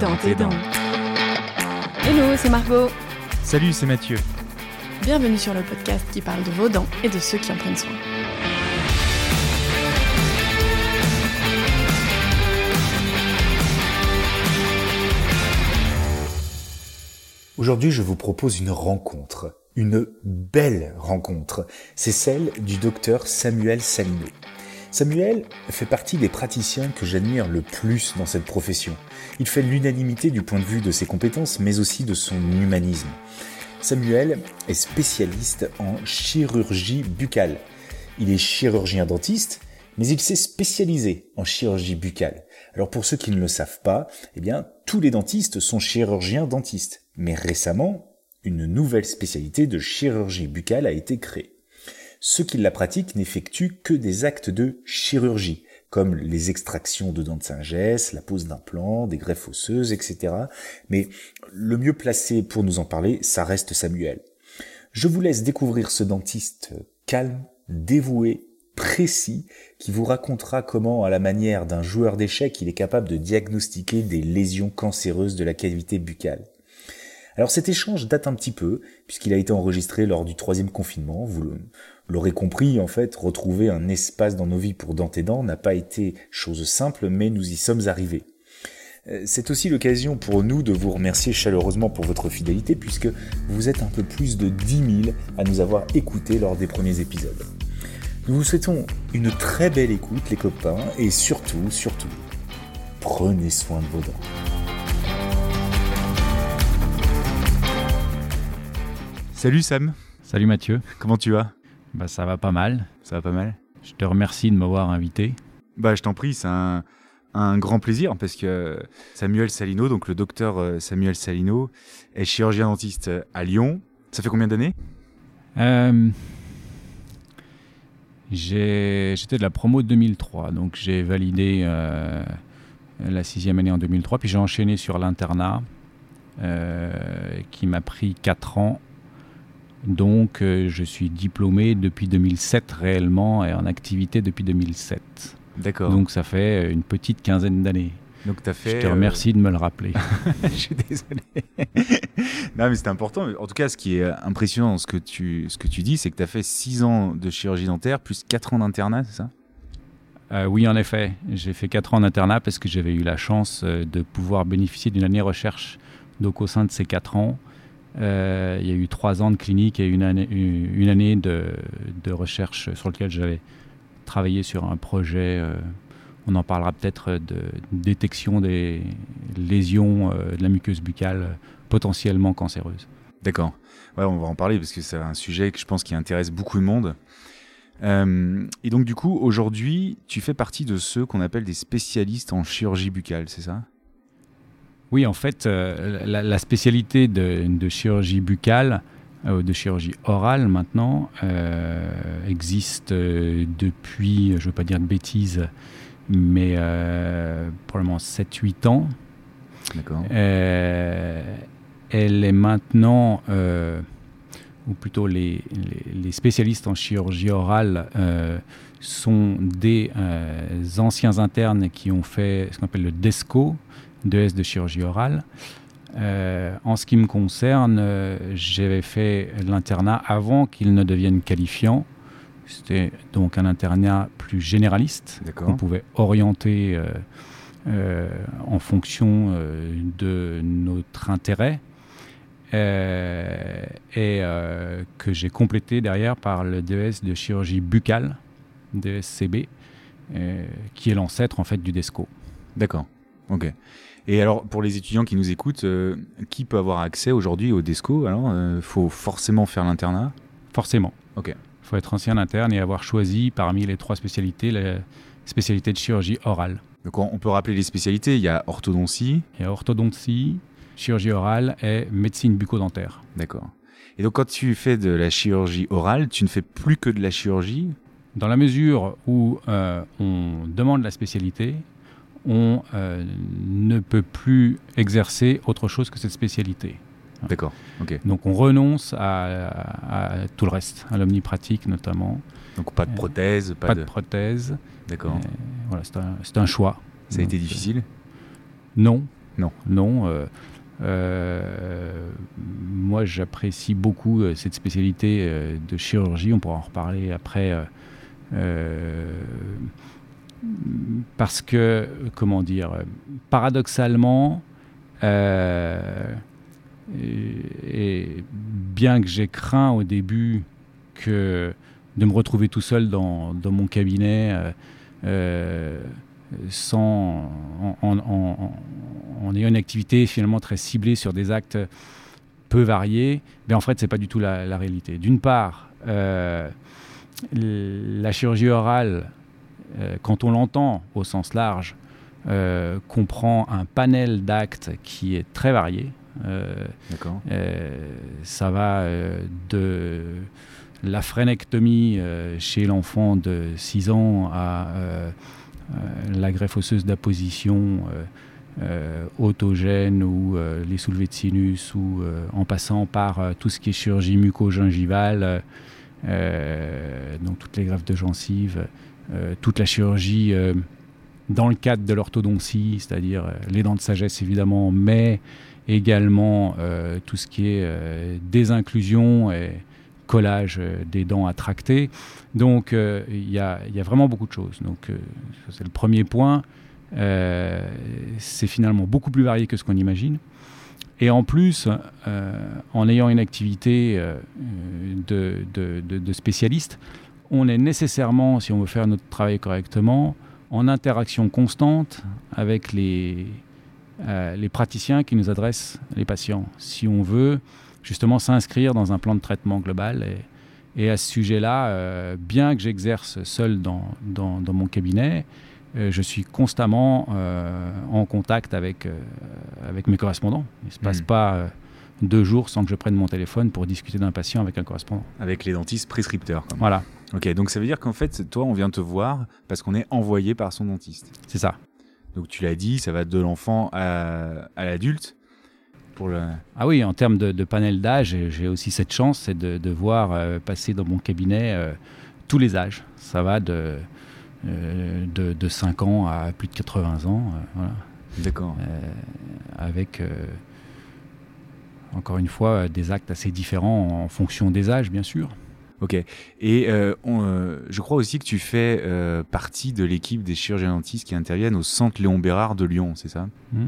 dans tes dents. Hello, c'est Margot. Salut, c'est Mathieu. Bienvenue sur le podcast qui parle de vos dents et de ceux qui en prennent soin. Aujourd'hui, je vous propose une rencontre, une belle rencontre. C'est celle du docteur Samuel Salino. Samuel fait partie des praticiens que j'admire le plus dans cette profession. Il fait l'unanimité du point de vue de ses compétences, mais aussi de son humanisme. Samuel est spécialiste en chirurgie buccale. Il est chirurgien dentiste, mais il s'est spécialisé en chirurgie buccale. Alors pour ceux qui ne le savent pas, eh bien, tous les dentistes sont chirurgiens dentistes. Mais récemment, une nouvelle spécialité de chirurgie buccale a été créée. Ceux qui la pratiquent n'effectuent que des actes de chirurgie, comme les extractions de dents de sagesse, la pose d'implants, des greffes osseuses, etc. Mais le mieux placé pour nous en parler, ça reste Samuel. Je vous laisse découvrir ce dentiste calme, dévoué, précis, qui vous racontera comment, à la manière d'un joueur d'échecs, il est capable de diagnostiquer des lésions cancéreuses de la cavité buccale. Alors cet échange date un petit peu, puisqu'il a été enregistré lors du troisième confinement. Vous l'aurez compris, en fait, retrouver un espace dans nos vies pour Dents et Dents n'a pas été chose simple, mais nous y sommes arrivés. Euh, c'est aussi l'occasion pour nous de vous remercier chaleureusement pour votre fidélité, puisque vous êtes un peu plus de 10 000 à nous avoir écoutés lors des premiers épisodes. Nous vous souhaitons une très belle écoute, les copains, et surtout, surtout, prenez soin de vos dents. Salut Sam. Salut Mathieu. Comment tu vas? Bah ça va pas mal. Ça va pas mal. Je te remercie de m'avoir invité. Bah je t'en prie, c'est un, grand plaisir parce que Samuel Salino, donc le docteur euh, Samuel Salino, est chirurgien dentiste à Lyon. Ça fait combien d'années? Euh, J'étais de la promo 2003, donc j'ai validé euh, la sixième année en 2003, puis j'ai enchaîné sur l'internat qui m'a pris 4 ans donc, euh, je suis diplômé depuis 2007 réellement et en activité depuis 2007. D'accord. Donc, ça fait une petite quinzaine d'années. Donc, as fait. Je te remercie de me le rappeler. je suis désolé. non, mais c'est important. En tout cas, ce qui est impressionnant dans ce que tu, ce que tu dis, c'est que tu as fait 6 ans de chirurgie dentaire plus 4 ans d'internat, c'est ça? Euh, oui, en effet. J'ai fait 4 ans d'internat parce que j'avais eu la chance euh, de pouvoir bénéficier d'une année recherche. Donc, au sein de ces 4 ans, euh, il y a eu trois ans de clinique et une année, de, recherche sur lequel j'avais travaillé sur un projet. Euh, on en parlera peut-être de détection des lésions euh, de la muqueuse buccale potentiellement cancéreuses. D'accord. On va en parler parce que c'est un sujet que je pense qui intéresse beaucoup de monde. et donc du coup, aujourd'hui, tu fais partie de ceux qu'on appelle des spécialistes en chirurgie buccale, c'est ça? Oui, en fait, euh, la, spécialité de, chirurgie buccale, euh, de chirurgie orale maintenant, euh, existe depuis, je ne veux pas dire de bêtises, mais probablement 7-8 ans. D'accord. elle est maintenant, ou plutôt les, les, spécialistes en chirurgie orale sont des anciens internes qui ont fait ce qu'on appelle le DESCO, de de chirurgie orale. Euh, en ce qui me concerne, euh, j'avais fait l'internat avant qu'il ne devienne qualifiant. C'était donc un internat plus généraliste qu'on pouvait orienter euh, en fonction de notre intérêt et que j'ai complété derrière par le DES de chirurgie buccale, DSCB, qui est l'ancêtre en fait du DESCO. D'accord. Ok. Et alors, pour les étudiants qui nous écoutent, euh, qui peut avoir accès aujourd'hui au DESCO Alors, euh, faut forcément faire l'internat? Forcément. Ok. Il faut être ancien interne et avoir choisi parmi les trois spécialités la spécialité de chirurgie orale. Donc, on peut rappeler les spécialités. Il y a orthodontie. Il y a orthodontie, chirurgie orale et médecine bucco-dentaire. D'accord. Et donc, quand tu fais de la chirurgie orale, tu ne fais plus que de la chirurgie? Dans la mesure où euh, on demande la spécialité, on euh, ne peut plus exercer autre chose que cette spécialité. D'accord. Donc on renonce à, tout le reste, à l'omnipratique notamment. Donc pas de prothèse, pas, de... prothèse. D'accord. Voilà, c'est un, choix. Ça a été difficile? Non, Non. Non. moi, j'apprécie beaucoup cette spécialité de chirurgie. On pourra en reparler après. Parce que, comment dire, paradoxalement, et, bien que j'ai craint au début que de me retrouver tout seul dans, mon cabinet, euh, euh, sans, en, ayant une activité finalement très ciblée sur des actes peu variés, mais en fait, c'est pas du tout la, réalité. D'une part, euh, la chirurgie orale, quand on l'entend au sens large, comprend un panel d'actes qui est très varié. Euh, euh, ça va euh, de la phrénectomie chez l'enfant de 6 ans à la greffe osseuse d'apposition autogène ou les soulevés de sinus ou en passant par tout ce qui est chirurgie muco-gingivale, toutes les greffes de gencives, toute la chirurgie dans le cadre de l'orthodontie, c'est-à-dire les dents de sagesse évidemment, mais également euh, tout ce qui est euh, désinclusion et collage euh, des dents à tracter. Donc il y, a vraiment beaucoup de choses. Donc c'est le premier point. c'est finalement beaucoup plus varié que ce qu'on imagine. Et en plus, en ayant une activité de, de, spécialiste, on est nécessairement, si on veut faire notre travail correctement, en interaction constante avec les, euh, les praticiens qui nous adressent les patients. Si on veut justement s'inscrire dans un plan de traitement global. Et, à ce sujet-là, euh, bien que j'exerce seul dans, dans, mon cabinet, euh, je suis constamment en contact avec, avec mes correspondants. Il ne se passe hmm. pas deux jours sans que je prenne mon téléphone pour discuter d'un patient avec un correspondant. Avec les dentistes prescripteurs. Voilà. Ok, donc ça veut dire qu'en fait, toi, on vient te voir parce qu'on est envoyé par son dentiste. C'est ça. Donc tu l'as dit, ça va de l'enfant à, l'adulte. Pour le... Ah oui, en termes de, panel d'âge, j'ai aussi cette chance, c'est de, voir euh, passer dans mon cabinet euh, tous les âges. Ça va de, euh, de, 5 ans à plus de 80 ans. voilà. D'accord. avec, encore une fois, des actes assez différents en fonction des âges, bien sûr. Ok. Et euh, euh, je crois aussi que tu fais euh, partie de l'équipe des chirurgiens dentistes qui interviennent au centre Léon Bérard de Lyon, c'est ça? Mmh.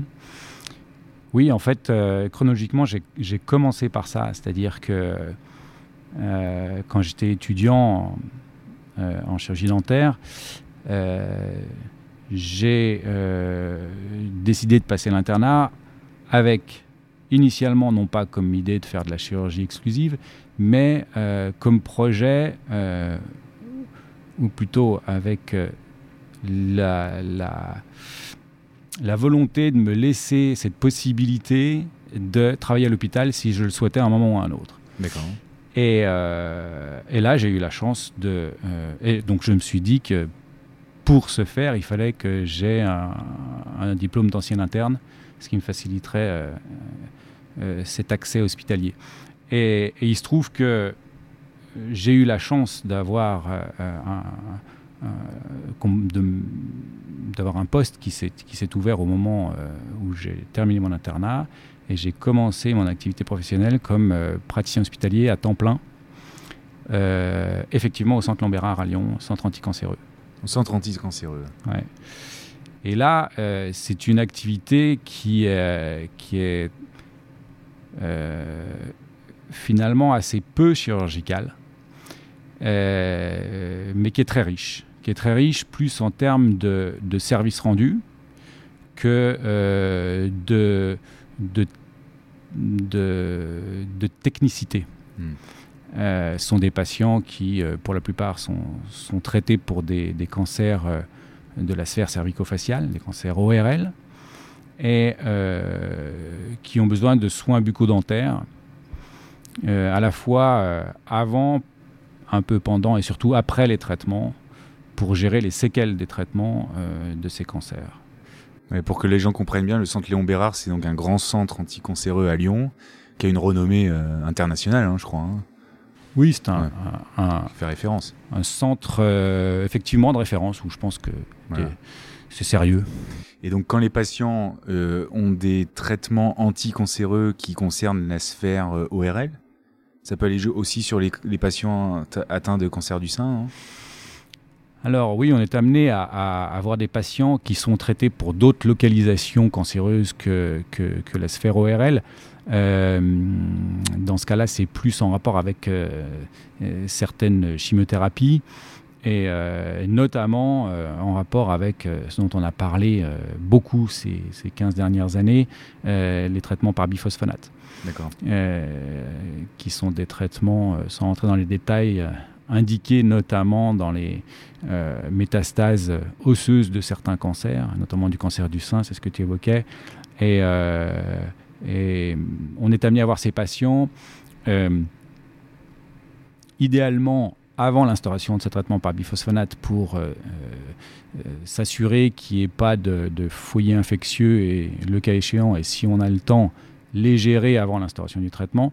Oui, en fait, chronologiquement, j'ai commencé par ça. C'est-à-dire que quand j'étais étudiant en, chirurgie dentaire, j'ai décidé de passer l'internat avec initialement non pas comme idée de faire de la chirurgie exclusive, mais euh, comme projet, euh, ou plutôt avec euh, la, la, volonté de me laisser cette possibilité de travailler à l'hôpital si je le souhaitais à un moment ou à un autre. D'accord. Et, et, là, j'ai eu la chance de... et donc, je me suis dit que pour ce faire, il fallait que j'ai un, un, diplôme d'ancien interne, ce qui me faciliterait cet accès hospitalier. Et, il se trouve que j'ai eu la chance d'avoir euh, un, d'avoir un poste qui s'est ouvert au moment euh, où j'ai terminé mon internat et j'ai commencé mon activité professionnelle comme euh, praticien hospitalier à temps plein, effectivement au centre Lambérard à Lyon, centre anticancéreux. Au centre anticancéreux. Ouais. Et là, c'est une activité qui, qui est finalement assez peu chirurgical, euh, mais qui est très riche, qui est très riche plus en termes de, services rendus que euh, de, de, de, technicité. Hmm. Euh, ce sont des patients qui, pour la plupart, sont, sont traités pour des, des cancers de la sphère cervico-faciale, des cancers ORL, et qui ont besoin de soins bucco-dentaires euh, à la fois euh, avant, un peu pendant et surtout après les traitements pour gérer les séquelles des traitements euh, de ces cancers. pour que les gens comprennent bien, le centre Léon Bérard, c'est donc un grand centre anticancéreux à Lyon qui a une renommée internationale, hein, je crois. Hein. Oui, c'est un, fait référence. Un centre effectivement de référence où je pense que c'est sérieux. Et donc, quand les patients euh, ont des traitements anticancéreux qui concernent la sphère euh, ORL, ça peut aller aussi sur les, patients atteints de cancer du sein hein alors oui, on est amené à, avoir des patients qui sont traités pour d'autres localisations cancéreuses que, la sphère ORL. Euh, dans ce cas-là, c'est plus en rapport avec certaines chimiothérapies et euh, notamment euh, en rapport avec euh, ce dont on a parlé beaucoup ces, ces, 15 dernières années, les traitements par biphosphonate. D'accord. qui sont des traitements, sans rentrer dans les détails, indiqués notamment dans les métastases osseuses de certains cancers, notamment du cancer du sein, c'est ce que tu évoquais. Et, et, on est amené à voir ces patients idéalement avant l'instauration de ce traitement par biphosphonate pour euh, euh, s'assurer qu'il n'y ait pas de, foyer infectieux et le cas échéant, et si on a le temps, les gérer avant l'instauration du traitement,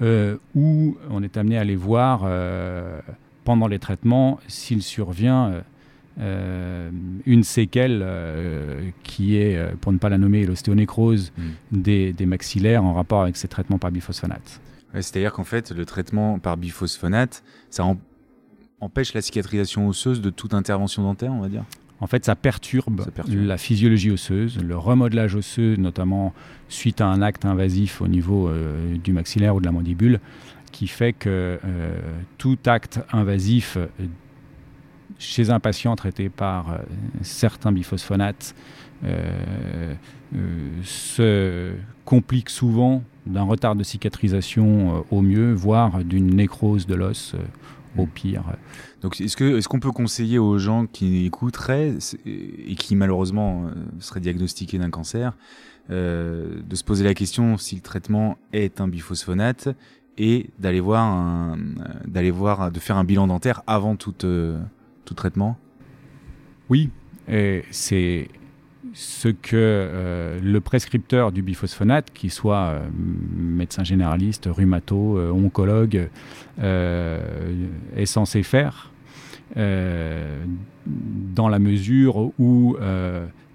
euh, ou on est amené à les voir pendant les traitements s'il survient une séquelle qui est, pour ne pas la nommer, l'ostéonécrose mmh. des, des, maxillaires en rapport avec ces traitements par biphosphonate. C'est-à-dire qu'en fait, le traitement par biphosphonate, ça empêche la cicatrisation osseuse de toute intervention dentaire, on va dire. En fait, ça perturbe, la physiologie osseuse, le remodelage osseux, notamment suite à un acte invasif au niveau euh, du maxillaire ou de la mandibule, qui fait que euh, tout acte invasif euh, chez un patient traité par certains biphosphonates se complique souvent d'un retard de cicatrisation euh, au mieux, voire d'une nécrose de l'os euh, au hmm. pire. Donc, est-ce qu'on est qu'on peut conseiller aux gens qui écouteraient et qui malheureusement euh, seraient diagnostiqués d'un cancer de se poser la question si le traitement est un biphosphonate et d'aller voir, d'aller voir, de faire un bilan dentaire avant tout, tout traitement? Oui, c'est ce que euh, le prescripteur du biphosphonate, qui soit euh, médecin généraliste, rhumato, euh, oncologue, est censé faire, dans la mesure où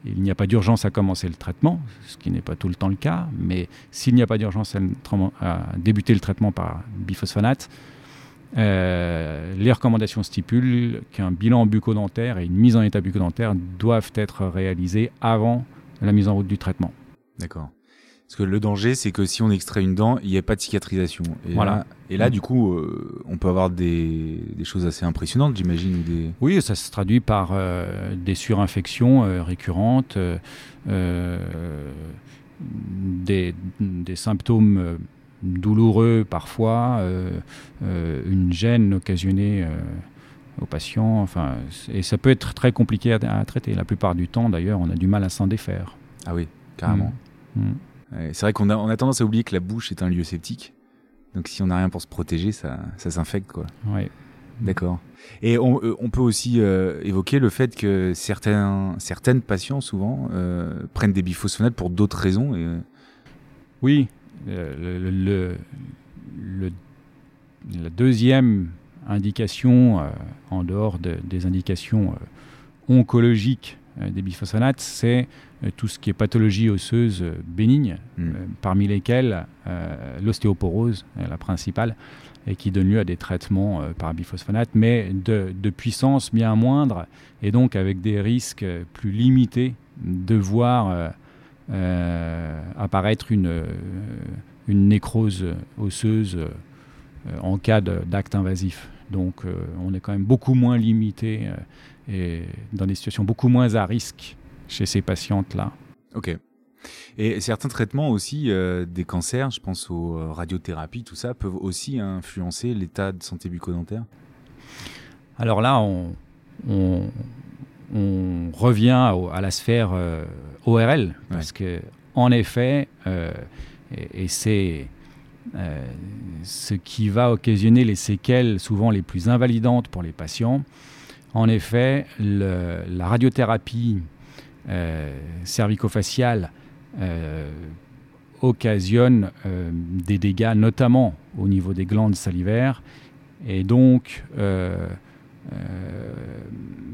il n'y a pas d'urgence à commencer le traitement, ce qui n'est pas tout le temps le cas, mais s'il n'y a pas d'urgence à, débuter le traitement par biphosphonate, euh, les recommandations stipulent qu'un bilan bucco-dentaire et une mise en état bucco-dentaire doivent être réalisés avant la mise en route du traitement. D'accord. Parce que le danger, c'est que si on extrait une dent, il n'y a pas de cicatrisation. Et voilà. Là, et là, du coup, euh, on peut avoir des, choses assez impressionnantes, j'imagine. Des... Oui, ça se traduit par euh, des surinfections récurrentes, des, des, symptômes douloureux parfois, euh, euh, une gêne occasionnée euh, aux patients. Enfin, et ça peut être très compliqué à, traiter. La plupart du temps, d'ailleurs, on a du mal à s'en défaire. Ah oui, carrément. Mm. Mm. c'est vrai qu'on a, on a tendance à oublier que la bouche est un lieu sceptique. Donc si on n'a rien pour se protéger, ça, ça s'infecte. quoi. Oui. D'accord. Et on, on, peut aussi évoquer le fait que certains, certaines patients, souvent, prennent des biphosphonates pour d'autres raisons. Et... Oui, le, le, la deuxième indication, euh, en dehors des indications euh, oncologiques euh, des biphosphonates, c'est tout ce qui est pathologie osseuse bénigne, hmm. parmi lesquelles l'ostéoporose, la principale, et qui donne lieu à des traitements par biphosphonate, mais de, de, puissance bien moindre, et donc avec des risques plus limités de voir euh, apparaître une, euh, une nécrose osseuse euh, en cas d'acte invasif. Donc on est quand même beaucoup moins limité et dans des situations beaucoup moins à risque chez ces patientes-là. Ok. Et certains traitements aussi des cancers, je pense aux radiothérapies, tout ça, peuvent aussi influencer l'état de santé bucco-dentaire? Alors là, on, on, revient à la sphère ORL, parce que en effet, euh, et, c'est euh, ce qui va occasionner les séquelles souvent les plus invalidantes pour les patients. En effet, la radiothérapie euh, cervico-faciale occasionne des dégâts, notamment au niveau des glandes salivaires, et donc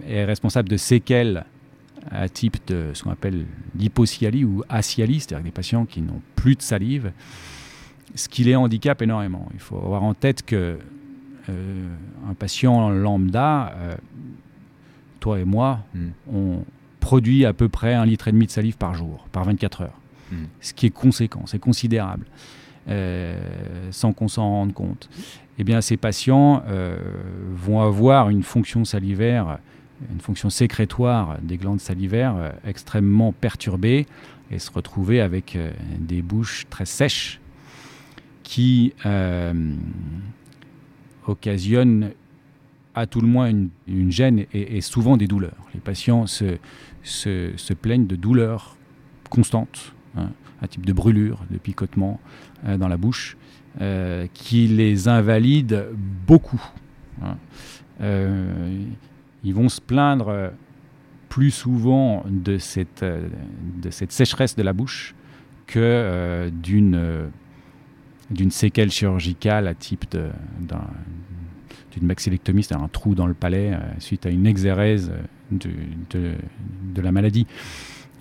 est responsable de séquelles à type de ce qu'on appelle l'hypocialie ou asialie, c'est-à-dire des patients qui n'ont plus de salive, ce qui les handicape énormément. Il faut avoir en tête que euh, un patient lambda, euh, toi et moi, Mm. on produit à peu près un litre et demi de salive par jour, par 24 heures. Mm. Ce qui est conséquent, c'est considérable, euh, sans qu'on s'en rende compte. Eh bien, ces patients euh, vont avoir une fonction salivaire, une fonction sécrétoire des glandes salivaires euh, extrêmement perturbée et se retrouver avec euh, des bouches très sèches qui euh, occasionnent à tout le moins une, gêne et, souvent des douleurs. Les patients se, plaignent de douleurs constantes, hein, un type de brûlure, de picotement euh, dans la bouche, euh, qui les invalide beaucoup. hein. Euh, ils vont se plaindre euh, plus souvent de cette, euh, de cette sécheresse de la bouche que euh, d'une euh, d'une séquelle chirurgicale à type d'une maxillectomie, c'est-à-dire un trou dans le palais euh, suite à une exérèse euh, de la maladie.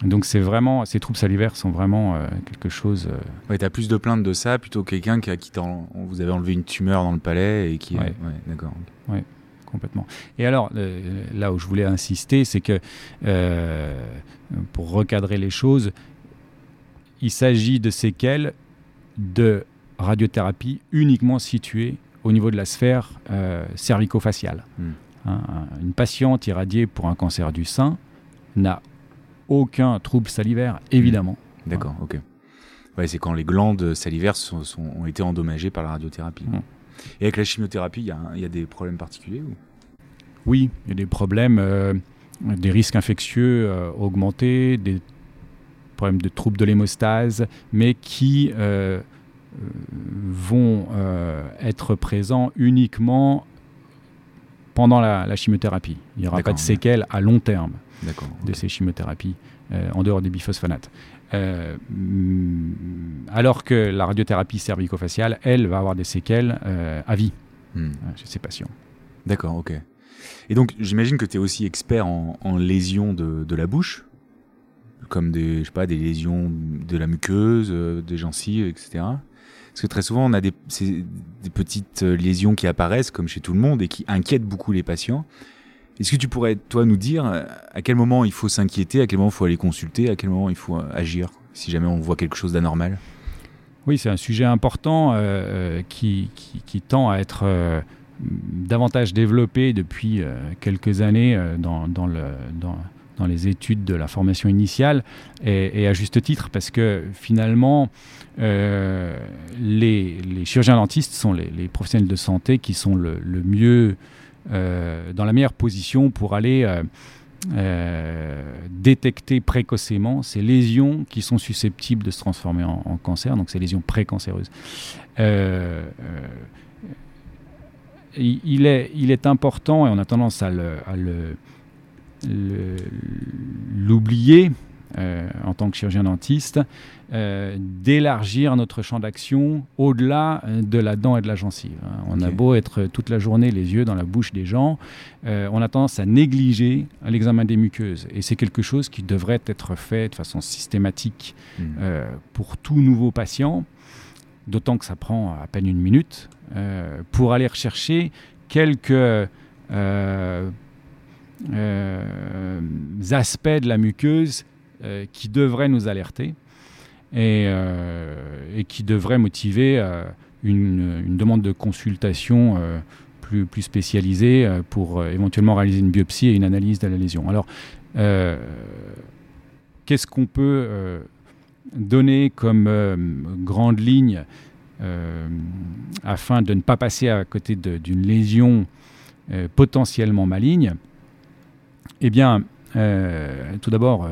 Donc c'est vraiment, ces troubles salivaires sont vraiment euh, quelque chose. euh, Ouais, t'as plus de plaintes de ça plutôt que quelqu'un qui, a, qui vous avez enlevé une tumeur dans le palais et qui. Ouais. ouais, d'accord. complètement. Et alors, euh, là où je voulais insister, c'est que euh, pour recadrer les choses, il s'agit de séquelles de radiothérapie uniquement situées au niveau de la sphère cervico-faciale. Hmm. Hein, un- une patiente irradiée pour un cancer du sein n'a aucun trouble salivaire, évidemment. D'accord, ok. Ouais, c'est quand les glandes salivaires sont- sont- ont été endommagées par la radiothérapie. Mm. Et avec la chimiothérapie, il y, a y des problèmes particuliers ou... Oui, il y a des problèmes, euh, des risques infectieux euh, augmentés, des problèmes de troubles de l'hémostase, mais qui euh, vont être présents uniquement pendant la, la chimiothérapie. Il n'y aura pas de séquelles à long terme De ces chimiothérapies euh, en dehors des biphosphonates. Euh, alors que la radiothérapie cervico-faciale, elle, va avoir des séquelles euh, à vie Hmm. chez ces patients. D'accord, ok. Et donc, j'imagine que tu es aussi expert en, en lésions de, de la bouche, comme des, je sais pas, des lésions de la muqueuse, des gencives, etc. Parce que très souvent, on a des, petites lésions qui apparaissent, comme chez tout le monde, et qui inquiètent beaucoup les patients. Est-ce que tu pourrais, toi, nous dire euh, à quel moment il faut s'inquiéter, à quel moment il faut aller consulter, à quel moment il faut euh, agir, si jamais on voit quelque chose d'anormal? Oui, c'est un sujet important euh, qui, tend à être davantage développé depuis quelques années dans, dans le, dans, dans les études de la formation initiale, et, à juste titre, parce que finalement, les, chirurgiens dentistes sont les, professionnels de santé qui sont le, mieux, dans la meilleure position pour aller... euh, euh, détecter précocement ces lésions qui sont susceptibles de se transformer en, cancer, donc ces lésions précancéreuses. Euh, euh, il, est, il est important, et on a tendance à le- le- le- l'oublier euh, en tant que chirurgien dentiste, euh, d'élargir notre champ d'action au-delà euh, de la dent et de la gencive. hein. On a beau être toute la journée les yeux dans la bouche des gens, euh, on a tendance à négliger l'examen des muqueuses. Et c'est quelque chose qui devrait être fait de façon systématique Hmm. euh, pour tout nouveau patient, d'autant que ça prend à peine une minute, euh, pour aller rechercher quelques euh, euh, aspects de la muqueuse euh, qui devraient nous alerter et, euh, et qui devraient motiver euh, une, demande de consultation euh, plus, plus spécialisée pour éventuellement réaliser une biopsie et une analyse de la lésion. Alors, qu'est-ce qu'on peut donner comme grande ligne afin de ne pas passer à côté d'une lésion potentiellement maligne? Eh bien, tout d'abord,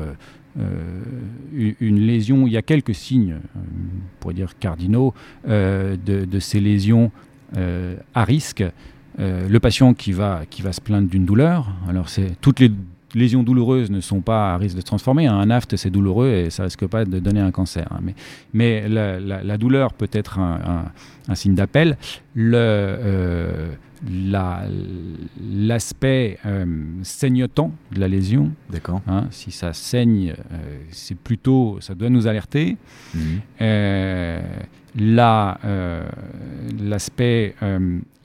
une- une lésion, il y a quelques signes, euh, on pourrait dire cardinaux, euh, de, ces lésions euh, à risque. Euh, le patient qui va, qui va se plaindre d'une douleur, alors c'est toutes les lésions douloureuses ne sont pas à risque de se transformer. Un aft, c'est douloureux et ça risque pas de donner un cancer. hein. Mais, mais la, douleur peut être un, signe d'appel. Le, euh, l'aspect euh, saignotant de la lésion. D'accord. Hein, si ça saigne, euh, c'est plutôt, ça doit nous alerter. Mhm. Euh, l'aspect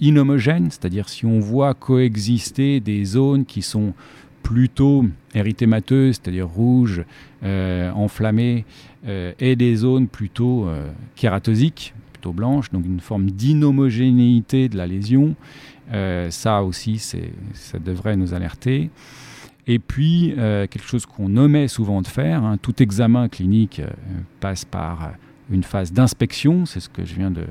inhomogène, c'est-à-dire si on voit coexister des zones qui sont plutôt érythémateuses, c'est-à-dire rouges, enflammées, et des zones plutôt kératosiques, plutôt blanches, donc une forme d'inhomogénéité de la lésion, euh, ça aussi, ça devrait nous alerter. Et puis, euh, quelque chose qu'on omet souvent de faire, hein, tout examen clinique euh, passe par une phase d'inspection, c'est ce que je viens de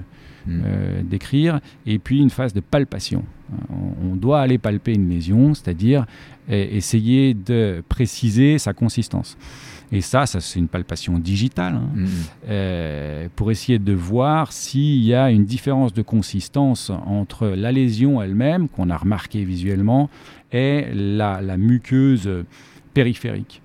euh, décrire, et puis une phase de palpation. On, on doit aller palper une lésion, c'est-à-dire euh, essayer de préciser sa consistance. Et ça, ça c'est une palpation digitale, hein, Mhm. euh, pour essayer de voir s'il y a une différence de consistance entre la lésion elle-même, qu'on a remarqué visuellement, et la, la muqueuse périphérique.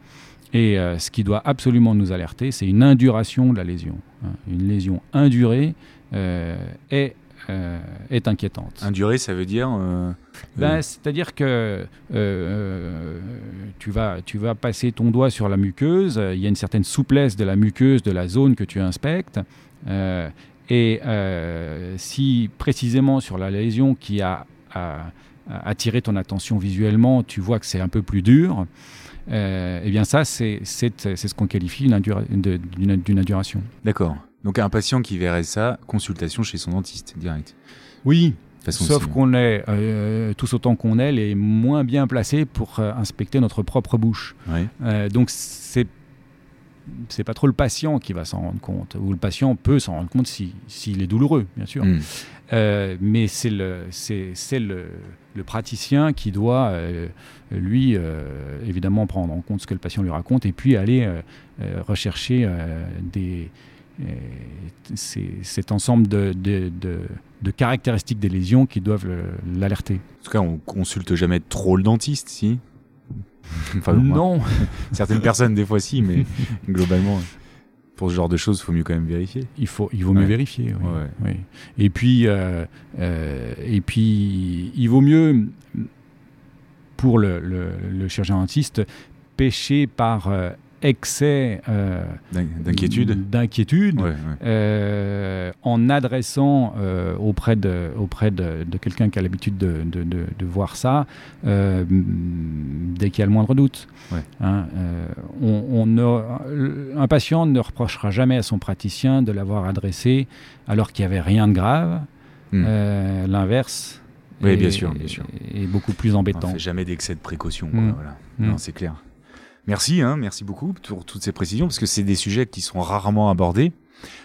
Et euh, ce qui doit absolument nous alerter, c'est une induration de la lésion. hein. Une lésion indurée euh, est, euh, est inquiétante. Induré, ça veut dire. euh, Ben, euh, C'est-à-dire que tu, vas, tu vas passer ton doigt sur la muqueuse, il y a une certaine souplesse de la muqueuse de la zone que tu inspectes, et si précisément sur la lésion qui a, a- a attiré ton attention visuellement, tu vois que c'est un peu plus dur, eh bien ça, c'est ce qu'on qualifie d'une induration. D'accord. Donc un patient qui verrait ça, consultation chez son dentiste direct. Oui, façon Sauf qu'on est, euh, tous autant qu'on est, les moins bien placés pour euh, inspecter notre propre bouche. Euh, donc c'est c'est pas trop le patient qui va s'en rendre compte, ou le patient peut s'en rendre compte si- s'il est douloureux, bien sûr. Euh, mais c'est le, c'est, le, le praticien qui doit, euh, lui, euh, évidemment, prendre en compte ce que le patient lui raconte et puis aller euh, euh, rechercher euh, des, euh, cet ensemble de, de- de- de caractéristiques des lésions qui doivent le- l'alerter. En tout cas, on consulte jamais trop le dentiste, si? Enfin, moi, non, certaines personnes, des fois, si, mais globalement, pour ce genre de choses, il faut mieux quand même vérifier. il, faut, il vaut mieux Ouais. vérifier. oui. Ouais. Oui. Et puis, euh, euh, et puis, il vaut mieux pour le, le- le chirurgien dentiste pêcher par euh, excès euh, D'in- D'inquiétude d'inquiétude, Ouais, ouais. euh, en adressant euh, auprès de, auprès de, de quelqu'un qui a l'habitude de, de- voir ça, dès qu'il y a le moindre doute. Ouais. Hein, on, on ne- un patient ne reprochera jamais à son praticien de l'avoir adressé alors qu'il n'y avait rien de grave. Hmm. L'inverse Oui, est, bien sûr, bien sûr. est beaucoup plus On embêtant. fait jamais d'excès de précaution. quoi, Mm. voilà. Mm. Non, c'est clair. Merci, hein, merci beaucoup pour toutes ces précisions, parce que c'est des sujets qui sont rarement abordés.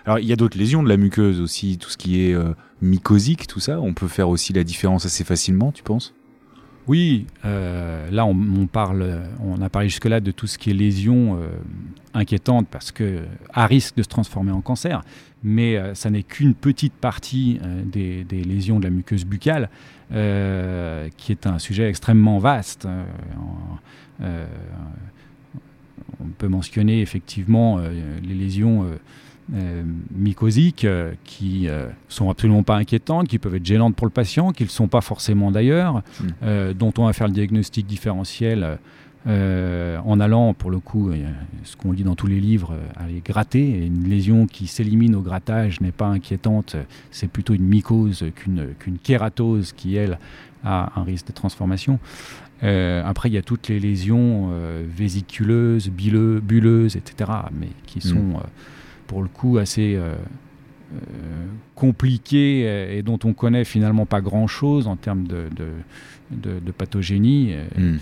Alors, il y a d'autres lésions de la muqueuse aussi, tout ce qui est euh, mycosique, tout ça. On peut faire aussi la différence assez facilement, tu penses? Oui, euh, là on, parle, on a parlé jusque-là de tout ce qui est lésions euh, inquiétantes parce que à risque de se transformer en cancer, mais euh, ça n'est qu'une petite partie des, lésions de la muqueuse buccale, qui est un sujet extrêmement vaste. On peut mentionner effectivement euh, les lésions euh, euh, mycosiques qui sont absolument pas inquiétantes, qui peuvent être gênantes pour le patient, qui ne le sont pas forcément d'ailleurs, Mm. euh, dont on va faire le diagnostic différentiel euh, en allant, pour le coup, euh, ce qu'on lit dans tous les livres, euh, aller gratter. Et une lésion qui s'élimine au grattage n'est pas inquiétante, c'est plutôt une mycose qu'une qu'une kératose qui, elle, a un risque de transformation. Euh, après, il y a toutes les lésions euh, vésiculeuses, bileux- bulleuses, etc., mais qui sont, Mm. euh, pour le coup, assez compliquées et dont on connaît finalement pas grand-chose en termes de, de, de- de pathogénie. euh, Mm.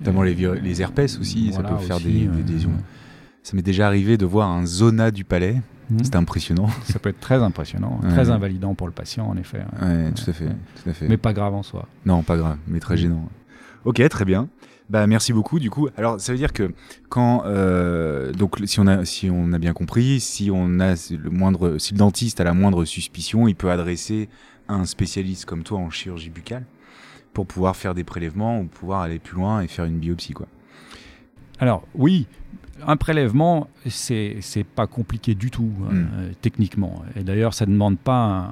Notamment les, les herpès aussi, ça peut faire aussi, des, des lésions. Ça m'est déjà arrivé de voir un zona du palais. Mhm. C'était impressionnant. Ça peut être très impressionnant, Ouais. très invalidant pour le patient, en effet. ouais. Ouais, tout à fait. Tout à fait. Mais pas grave en soi. Non, pas grave, mais très Mm. gênant. Ok, très bien. Bah merci beaucoup. Du coup, alors ça veut dire que quand euh, donc si on a si on a bien compris, si on a le moindre si le dentiste a la moindre suspicion, il peut adresser un spécialiste comme toi en chirurgie buccale pour pouvoir faire des prélèvements ou pouvoir aller plus loin et faire une biopsie quoi. Alors oui, un prélèvement, c'est pas compliqué du tout hein, Mm. euh, techniquement. Et d'ailleurs, ça ne demande pas un,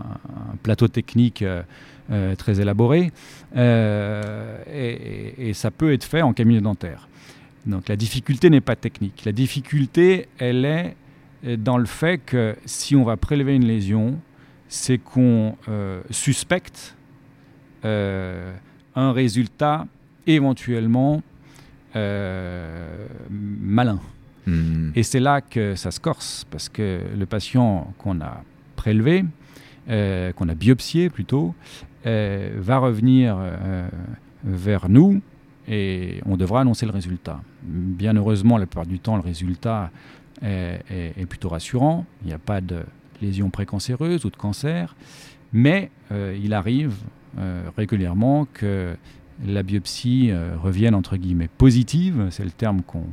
un plateau technique euh, euh, très élaboré. Euh, et, ça peut être fait en cabinet dentaire. Donc la difficulté n'est pas technique. La difficulté, elle est dans le fait que si on va prélever une lésion, c'est qu'on suspecte un résultat éventuellement malin. Hmm. Et c'est là que ça se corse, parce que le patient qu'on a prélevé, euh, qu'on a biopsié plutôt, euh, va revenir euh, vers nous et on devra annoncer le résultat. Bien heureusement, la plupart du temps, le résultat est, est- plutôt rassurant. Il n'y a pas de lésion précancéreuse ou de cancer, mais il arrive régulièrement que la biopsie revienne entre guillemets positive, c'est le terme qu'on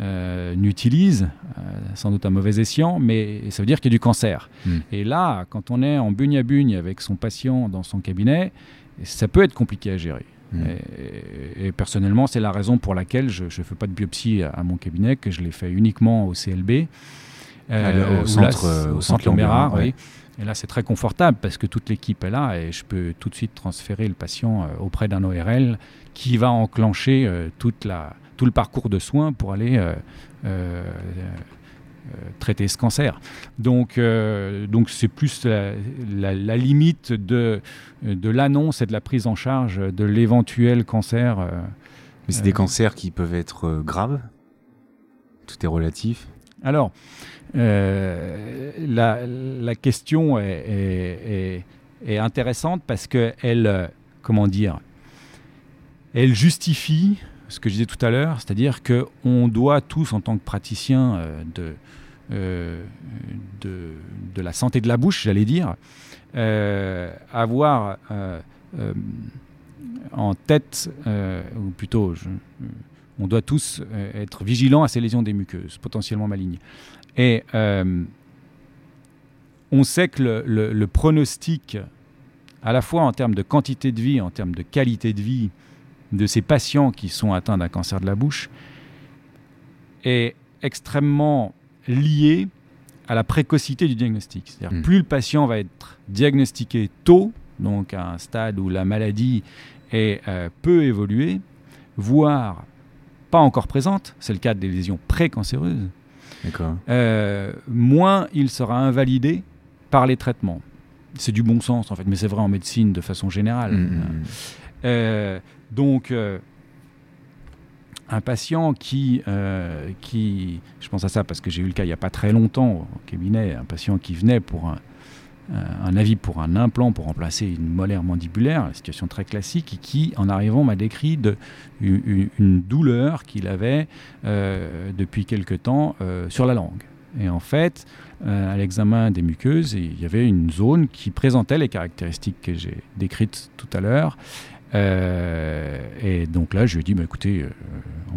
euh, utilise, euh, sans doute à mauvais escient, mais ça veut dire qu'il y a du cancer. Mm. Et là, quand on est en bugne à bugne avec son patient dans son cabinet, ça peut être compliqué à gérer. Mm. Et, et personnellement, c'est la raison pour laquelle je ne fais pas de biopsie à, à mon cabinet, que je l'ai fait uniquement au CLB. Au centre, là, euh, au au centre Lombérard, oui. Et là, c'est très confortable parce que toute l'équipe est là et je peux tout de suite transférer le patient auprès d'un ORL qui va enclencher toute la, tout le parcours de soins pour aller euh, euh, euh, traiter ce cancer. Donc, euh, donc c'est plus la, la- la limite de, de l'annonce et de la prise en charge de l'éventuel cancer. euh. Mais c'est Euh. des cancers qui peuvent être graves? Tout est relatif? Alors, la, la question est, est- est- est intéressante parce qu'elle, comment dire, elle justifie ce que je disais tout à l'heure, c'est-à-dire qu'on doit tous, en tant que praticiens euh, de, euh, de, de la santé de la bouche, j'allais dire, euh, avoir en tête, ou plutôt, on doit tous être vigilants à ces lésions des muqueuses, potentiellement malignes. Et on sait que le pronostic, à la fois en termes de quantité de vie, en termes de qualité de vie de ces patients qui sont atteints d'un cancer de la bouche, est extrêmement lié à la précocité du diagnostic. C'est-à-dire Mm. plus le patient va être diagnostiqué tôt, donc à un stade où la maladie est euh, peu évoluée, voire pas encore présente, c'est le cas des lésions précancéreuses, euh, moins il sera invalidé par les traitements. C'est du bon sens en fait, mais c'est vrai en médecine de façon générale. Mm, mm, mm. Euh, donc, euh, un patient qui, euh, qui, je pense à ça parce que j'ai eu le cas il n'y a pas très longtemps au cabinet, un patient qui venait pour un, un avis pour un implant pour remplacer une molaire mandibulaire, situation très classique, et qui, en arrivant, m'a décrit une, douleur qu'il avait euh, depuis quelque temps euh, sur la langue. Et en fait, euh, à l'examen des muqueuses, il y avait une zone qui présentait les caractéristiques que j'ai décrites tout à l'heure. Euh, et donc là, je lui ai dit, bah, écoutez, euh,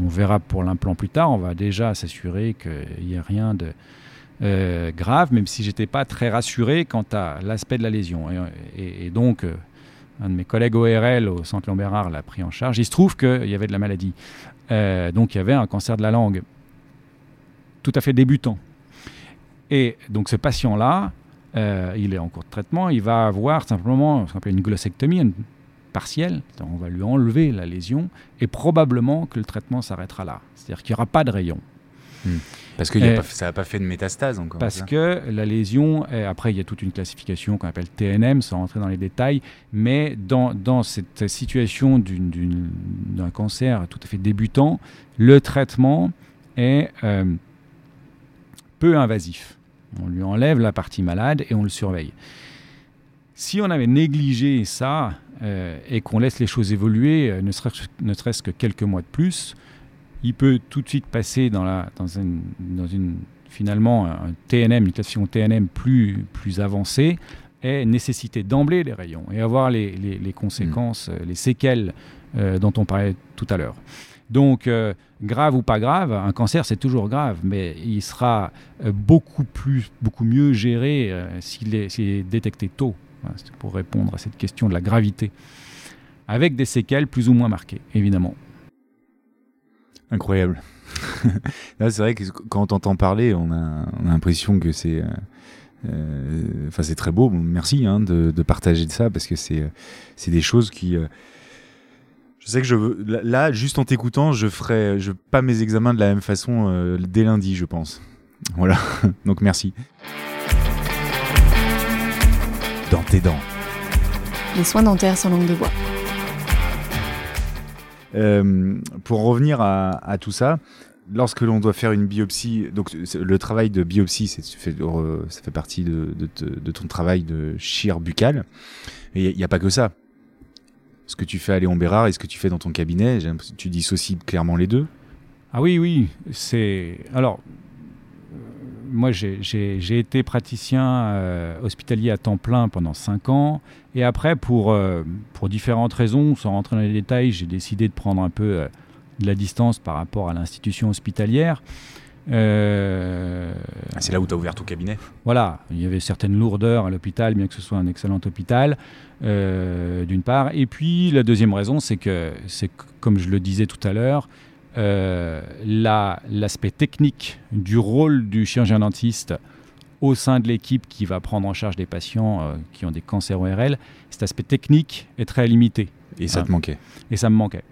on verra pour l'implant plus tard. On va déjà s'assurer qu'il n'y ait rien de euh, grave, même si j'étais pas très rassuré quant à l'aspect de la lésion. Et, donc, un de mes collègues ORL au centre Lombérard l'a pris en charge. Il se trouve qu'il y avait de la maladie. Donc, il y avait un cancer de la langue tout à fait débutant. Et donc, ce patient-là, il est en cours de traitement. Il va avoir simplement ce qu'on appelle une glossectomie, une partielle. On va lui enlever la lésion et probablement que le traitement s'arrêtera là. C'est-à-dire qu'il n'y aura pas de rayon. Parce que y a pas- ça n'a pas fait de métastase encore. Parce que la lésion, après il y a toute une classification qu'on appelle TNM, sans rentrer dans les détails, mais dans, dans cette situation d'un cancer tout à fait débutant, le traitement est euh, peu invasif. On lui enlève la partie malade et on le surveille. Si on avait négligé ça euh, et qu'on laisse les choses évoluer, euh, ne serait-ce que quelques mois de plus, il peut tout de suite passer dans, la, dans, une, dans une finalement un TNM, une classification TNM plus, plus avancée, et nécessiter d'emblée les rayons et avoir les, les- les conséquences, euh, les séquelles euh, dont on parlait tout à l'heure. Donc, euh, grave ou pas grave, un cancer c'est toujours grave, mais il sera beaucoup, plus, beaucoup mieux géré euh, s'il est, s'il est détecté tôt. Pour répondre à cette question de la gravité. Avec des séquelles plus ou moins marquées, évidemment. Incroyable. c'est vrai que quand on t'entend parler, on a, a l'impression que c'est. Enfin, c'est très beau. Merci hein, de, partager ça parce que c'est c'est des choses qui. je sais que je veux. Là, juste en t'écoutant, je ferai je, pas mes examens de la même façon dès lundi, je pense. Voilà. Donc merci. Dans tes dents. Les soins dentaires sans langue de bois. Euh, pour revenir à, tout ça, lorsque l'on doit faire une biopsie, donc le travail de biopsie, ça fait partie de, ton travail de chir buccal. Et il n'y a, pas que ça. Ce que tu fais à Léon Bérard et ce que tu fais dans ton cabinet, tu dissocies clairement les deux. Ah oui, oui. C'est alors moi, j'ai été praticien euh, hospitalier à temps plein pendant 5 ans. Et après, pour, euh, pour différentes raisons, sans rentrer dans les détails, j'ai décidé de prendre un peu euh, de la distance par rapport à l'institution hospitalière. C'est là où tu as ouvert ton cabinet? Voilà, il y avait certaines lourdeurs à l'hôpital, bien que ce soit un excellent hôpital, d'une part. Et puis, la deuxième raison, c'est que, comme je le disais tout à l'heure, euh, l'aspect technique du rôle du chirurgien dentiste au sein de l'équipe qui va prendre en charge des patients euh, qui ont des cancers ORL, cet aspect technique est très limité. Et ça te manquait Et ça me manquait.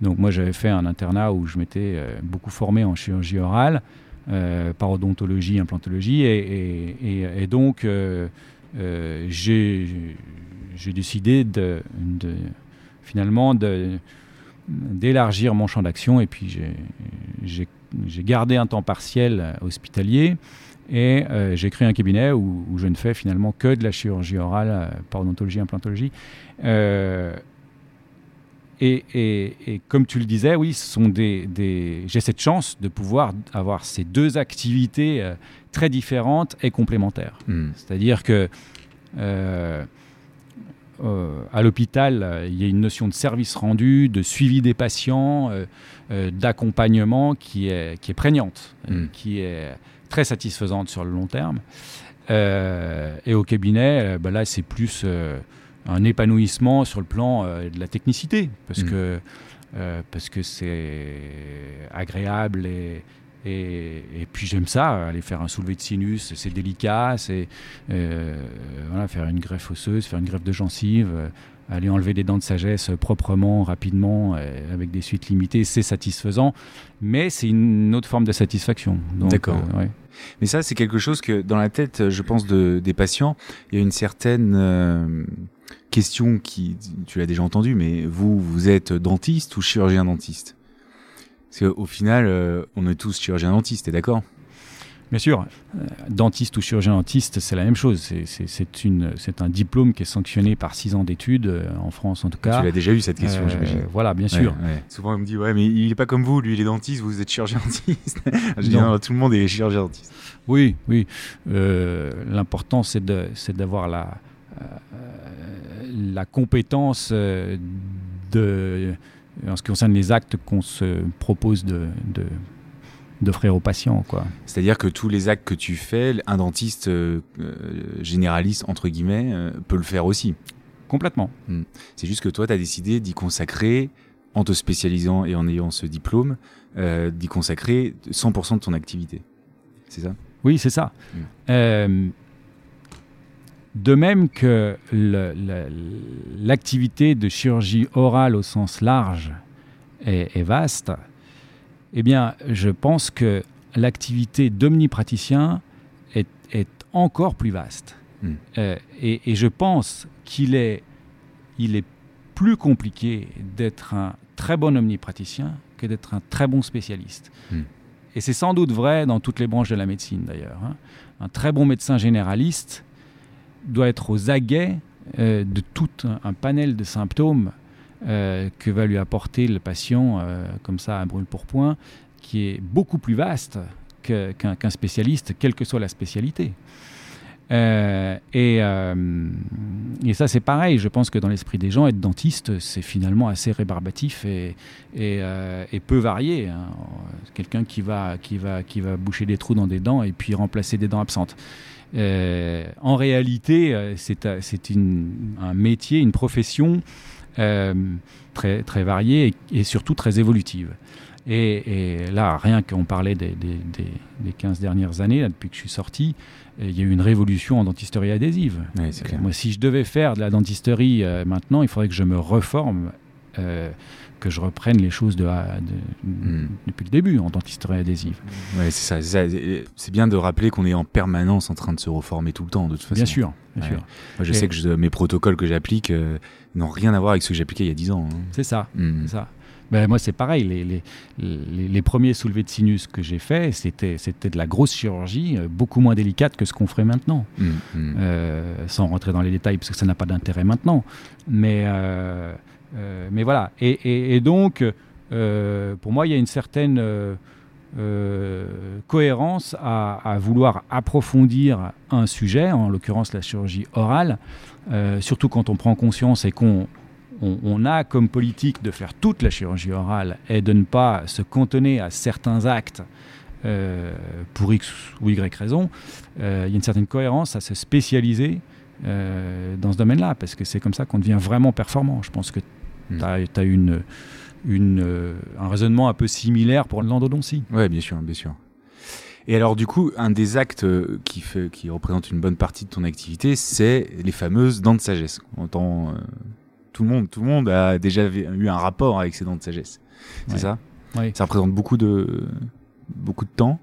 Donc moi j'avais fait un internat où je m'étais euh, beaucoup formé en chirurgie orale, parodontologie, implantologie, et, donc j'ai décidé de, de finalement de d'élargir mon champ d'action et puis j'ai gardé un temps partiel euh, hospitalier et euh, j'ai créé un cabinet où, je ne fais finalement que de la chirurgie orale, euh, parodontologie, implantologie. et, comme tu le disais, oui, ce sont des, j'ai cette chance de pouvoir avoir ces deux activités très différentes et complémentaires. Hmm. C'est-à-dire que euh, à l'hôpital, euh, il y a une notion de service rendu, de suivi des patients, euh, d'accompagnement qui est, qui est prégnante, hmm. qui est très satisfaisante sur le long terme. et au cabinet, bah là, c'est plus un épanouissement sur le plan de la technicité, parce hmm. que parce que c'est agréable et, et, puis j'aime ça, aller faire un soulevé de sinus, c'est délicat, c'est euh, voilà, faire une greffe osseuse, faire une greffe de gencive, euh, aller enlever des dents de sagesse proprement, rapidement, euh, avec des suites limitées, c'est satisfaisant, mais c'est une autre forme de satisfaction. D'accord. Mais ça, c'est quelque chose que dans la tête, je pense, de, des patients, il y a une certaine question qui, tu l'as déjà entendu, mais vous, vous êtes dentiste ou chirurgien dentiste? Parce qu'au final, euh, on est tous chirurgiens dentistes, t'es d'accord? Bien sûr, euh, dentiste ou chirurgien dentiste, c'est la même chose. C'est un diplôme qui est sanctionné par six ans d'études, euh, en France en tout cas. Tu l'as déjà eu cette question, j'imagine. Voilà, bien sûr. Souvent on me dit, ouais, mais il n'est pas comme vous, lui il est dentiste, vous êtes chirurgien dentiste. Je dis, non, tout le monde est chirurgien dentiste. Oui, oui. L'important, c'est d'avoir la, la compétence de en ce qui concerne les actes qu'on se propose de, d'offrir aux patients. Quoi. C'est-à-dire que tous les actes que tu fais, un dentiste euh, euh, généraliste, entre guillemets, euh, peut le faire aussi. Complètement. Hmm. C'est juste que toi, tu as décidé d'y consacrer, en te spécialisant et en ayant ce diplôme, d'y consacrer 100% de ton activité. C'est ça? Oui, c'est ça. Hmm. De même que l'activité de chirurgie orale au sens large est, vaste, eh bien, je pense que l'activité d'omnipraticien est, est, encore plus vaste. Hmm. Euh, et, je pense qu'il est, il est plus compliqué d'être un très bon omnipraticien que d'être un très bon spécialiste. Hmm. Et c'est sans doute vrai dans toutes les branches de la médecine d'ailleurs. Hein. Un très bon médecin généraliste doit être aux aguets euh, de tout un, panel de symptômes euh, que va lui apporter le patient, euh, comme ça, à brûle pour point, qui est beaucoup plus vaste qu'un spécialiste, quelle que soit la spécialité. Et, ça, c'est pareil. Je pense que dans l'esprit des gens, être dentiste, c'est finalement assez rébarbatif et peu varié. Hein. Quelqu'un qui va, qui, va, qui va boucher des trous dans des dents et puis remplacer des dents absentes. Euh, en réalité, euh, c'est euh, un métier, une profession très, très variée et, surtout très évolutive. Et, là, rien qu'on parlait des, des, 15 dernières années, depuis que je suis sorti, il y a eu une révolution en dentisterie adhésive. moi, si je devais faire de la dentisterie maintenant, il faudrait que je me reforme que je reprenne les choses de, hmm. depuis le début en dentisterie adhésive. Ouais, c'est ça. C'est bien de rappeler qu'on est en permanence en train de se reformer tout le temps, de toute façon. Bien sûr. Bien sûr. Moi, je sais que mes protocoles que j'applique euh, n'ont rien à voir avec ceux que j'appliquais il y a 10 ans. Hein. C'est ça. Hmm. ça. Ben, moi, c'est pareil. Les, les, les, premiers soulevés de sinus que j'ai faits, c'était, c'était de la grosse chirurgie, euh, beaucoup moins délicate que ce qu'on ferait maintenant. Hmm, euh, sans rentrer dans les détails, parce que ça n'a pas d'intérêt maintenant. Mais euh, mais voilà. Et, donc, euh, pour moi, il y a une certaine euh, cohérence à, vouloir approfondir un sujet, en l'occurrence la chirurgie orale, surtout quand on prend conscience et qu'on on, a comme politique de faire toute la chirurgie orale et de ne pas se cantonner à certains actes pour X ou Y raison, il y a une certaine cohérence à se spécialiser dans ce domaine-là, parce que c'est comme ça qu'on devient vraiment performant. Je pense que tu as, une, une, euh, un raisonnement un peu similaire pour l'endodontie. Oui, bien sûr, bien sûr. Et alors, du coup, un des actes euh, qui, fait, qui représente une bonne partie de ton activité, c'est les fameuses dents de sagesse. entend, euh, tout, le monde, tout le monde a déjà eu un rapport avec ces dents de sagesse. C'est ça? Oui. Ça représente beaucoup de, beaucoup de temps?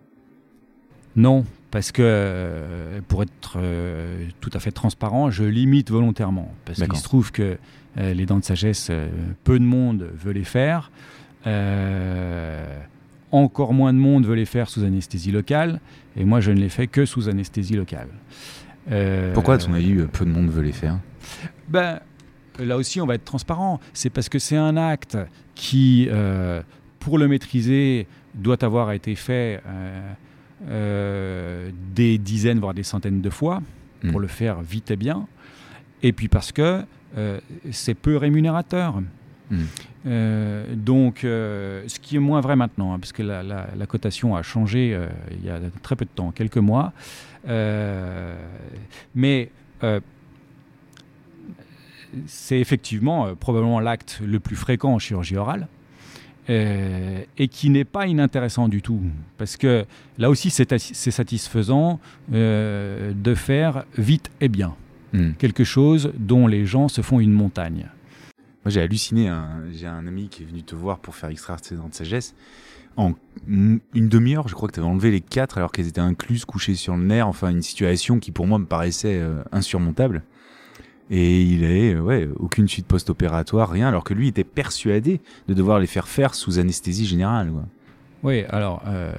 Non, parce que, pour être tout à fait transparent, je limite volontairement. Parce qu'il se trouve que euh, les dents de sagesse, euh, peu de monde veut les faire. Euh, encore moins de monde veut les faire sous anesthésie locale. Et moi, je ne les fais que sous anesthésie locale. Pourquoi, à ton avis, peu de monde veut les faire? Ben, Là aussi, on va être transparent. C'est parce que c'est un acte qui, pour le maîtriser, doit avoir été fait des dizaines, voire des centaines de fois, pour hmm. le faire vite et bien. Et puis parce que euh, c'est peu rémunérateur. Hmm. Euh, donc, euh, ce qui est moins vrai maintenant, hein, parce que la, cotation a changé il y a très peu de temps, quelques mois. mais c'est effectivement probablement l'acte le plus fréquent en chirurgie orale. et qui n'est pas inintéressant du tout, parce que là aussi c'est satisfaisant de faire vite et bien. Hmm. quelque chose dont les gens se font une montagne. Moi j'ai halluciné, j'ai un ami qui est venu te voir pour faire extraire ses dents de sagesse. En une demi-heure, je crois que tu avais enlevé les quatre alors qu'elles étaient incluses, couchées sur le nerf, enfin une situation qui pour moi me paraissait euh, insurmontable. Et il avait euh, ouais, aucune suite post-opératoire, rien, alors que lui était persuadé de devoir les faire faire sous anesthésie générale. Oui, alors, euh,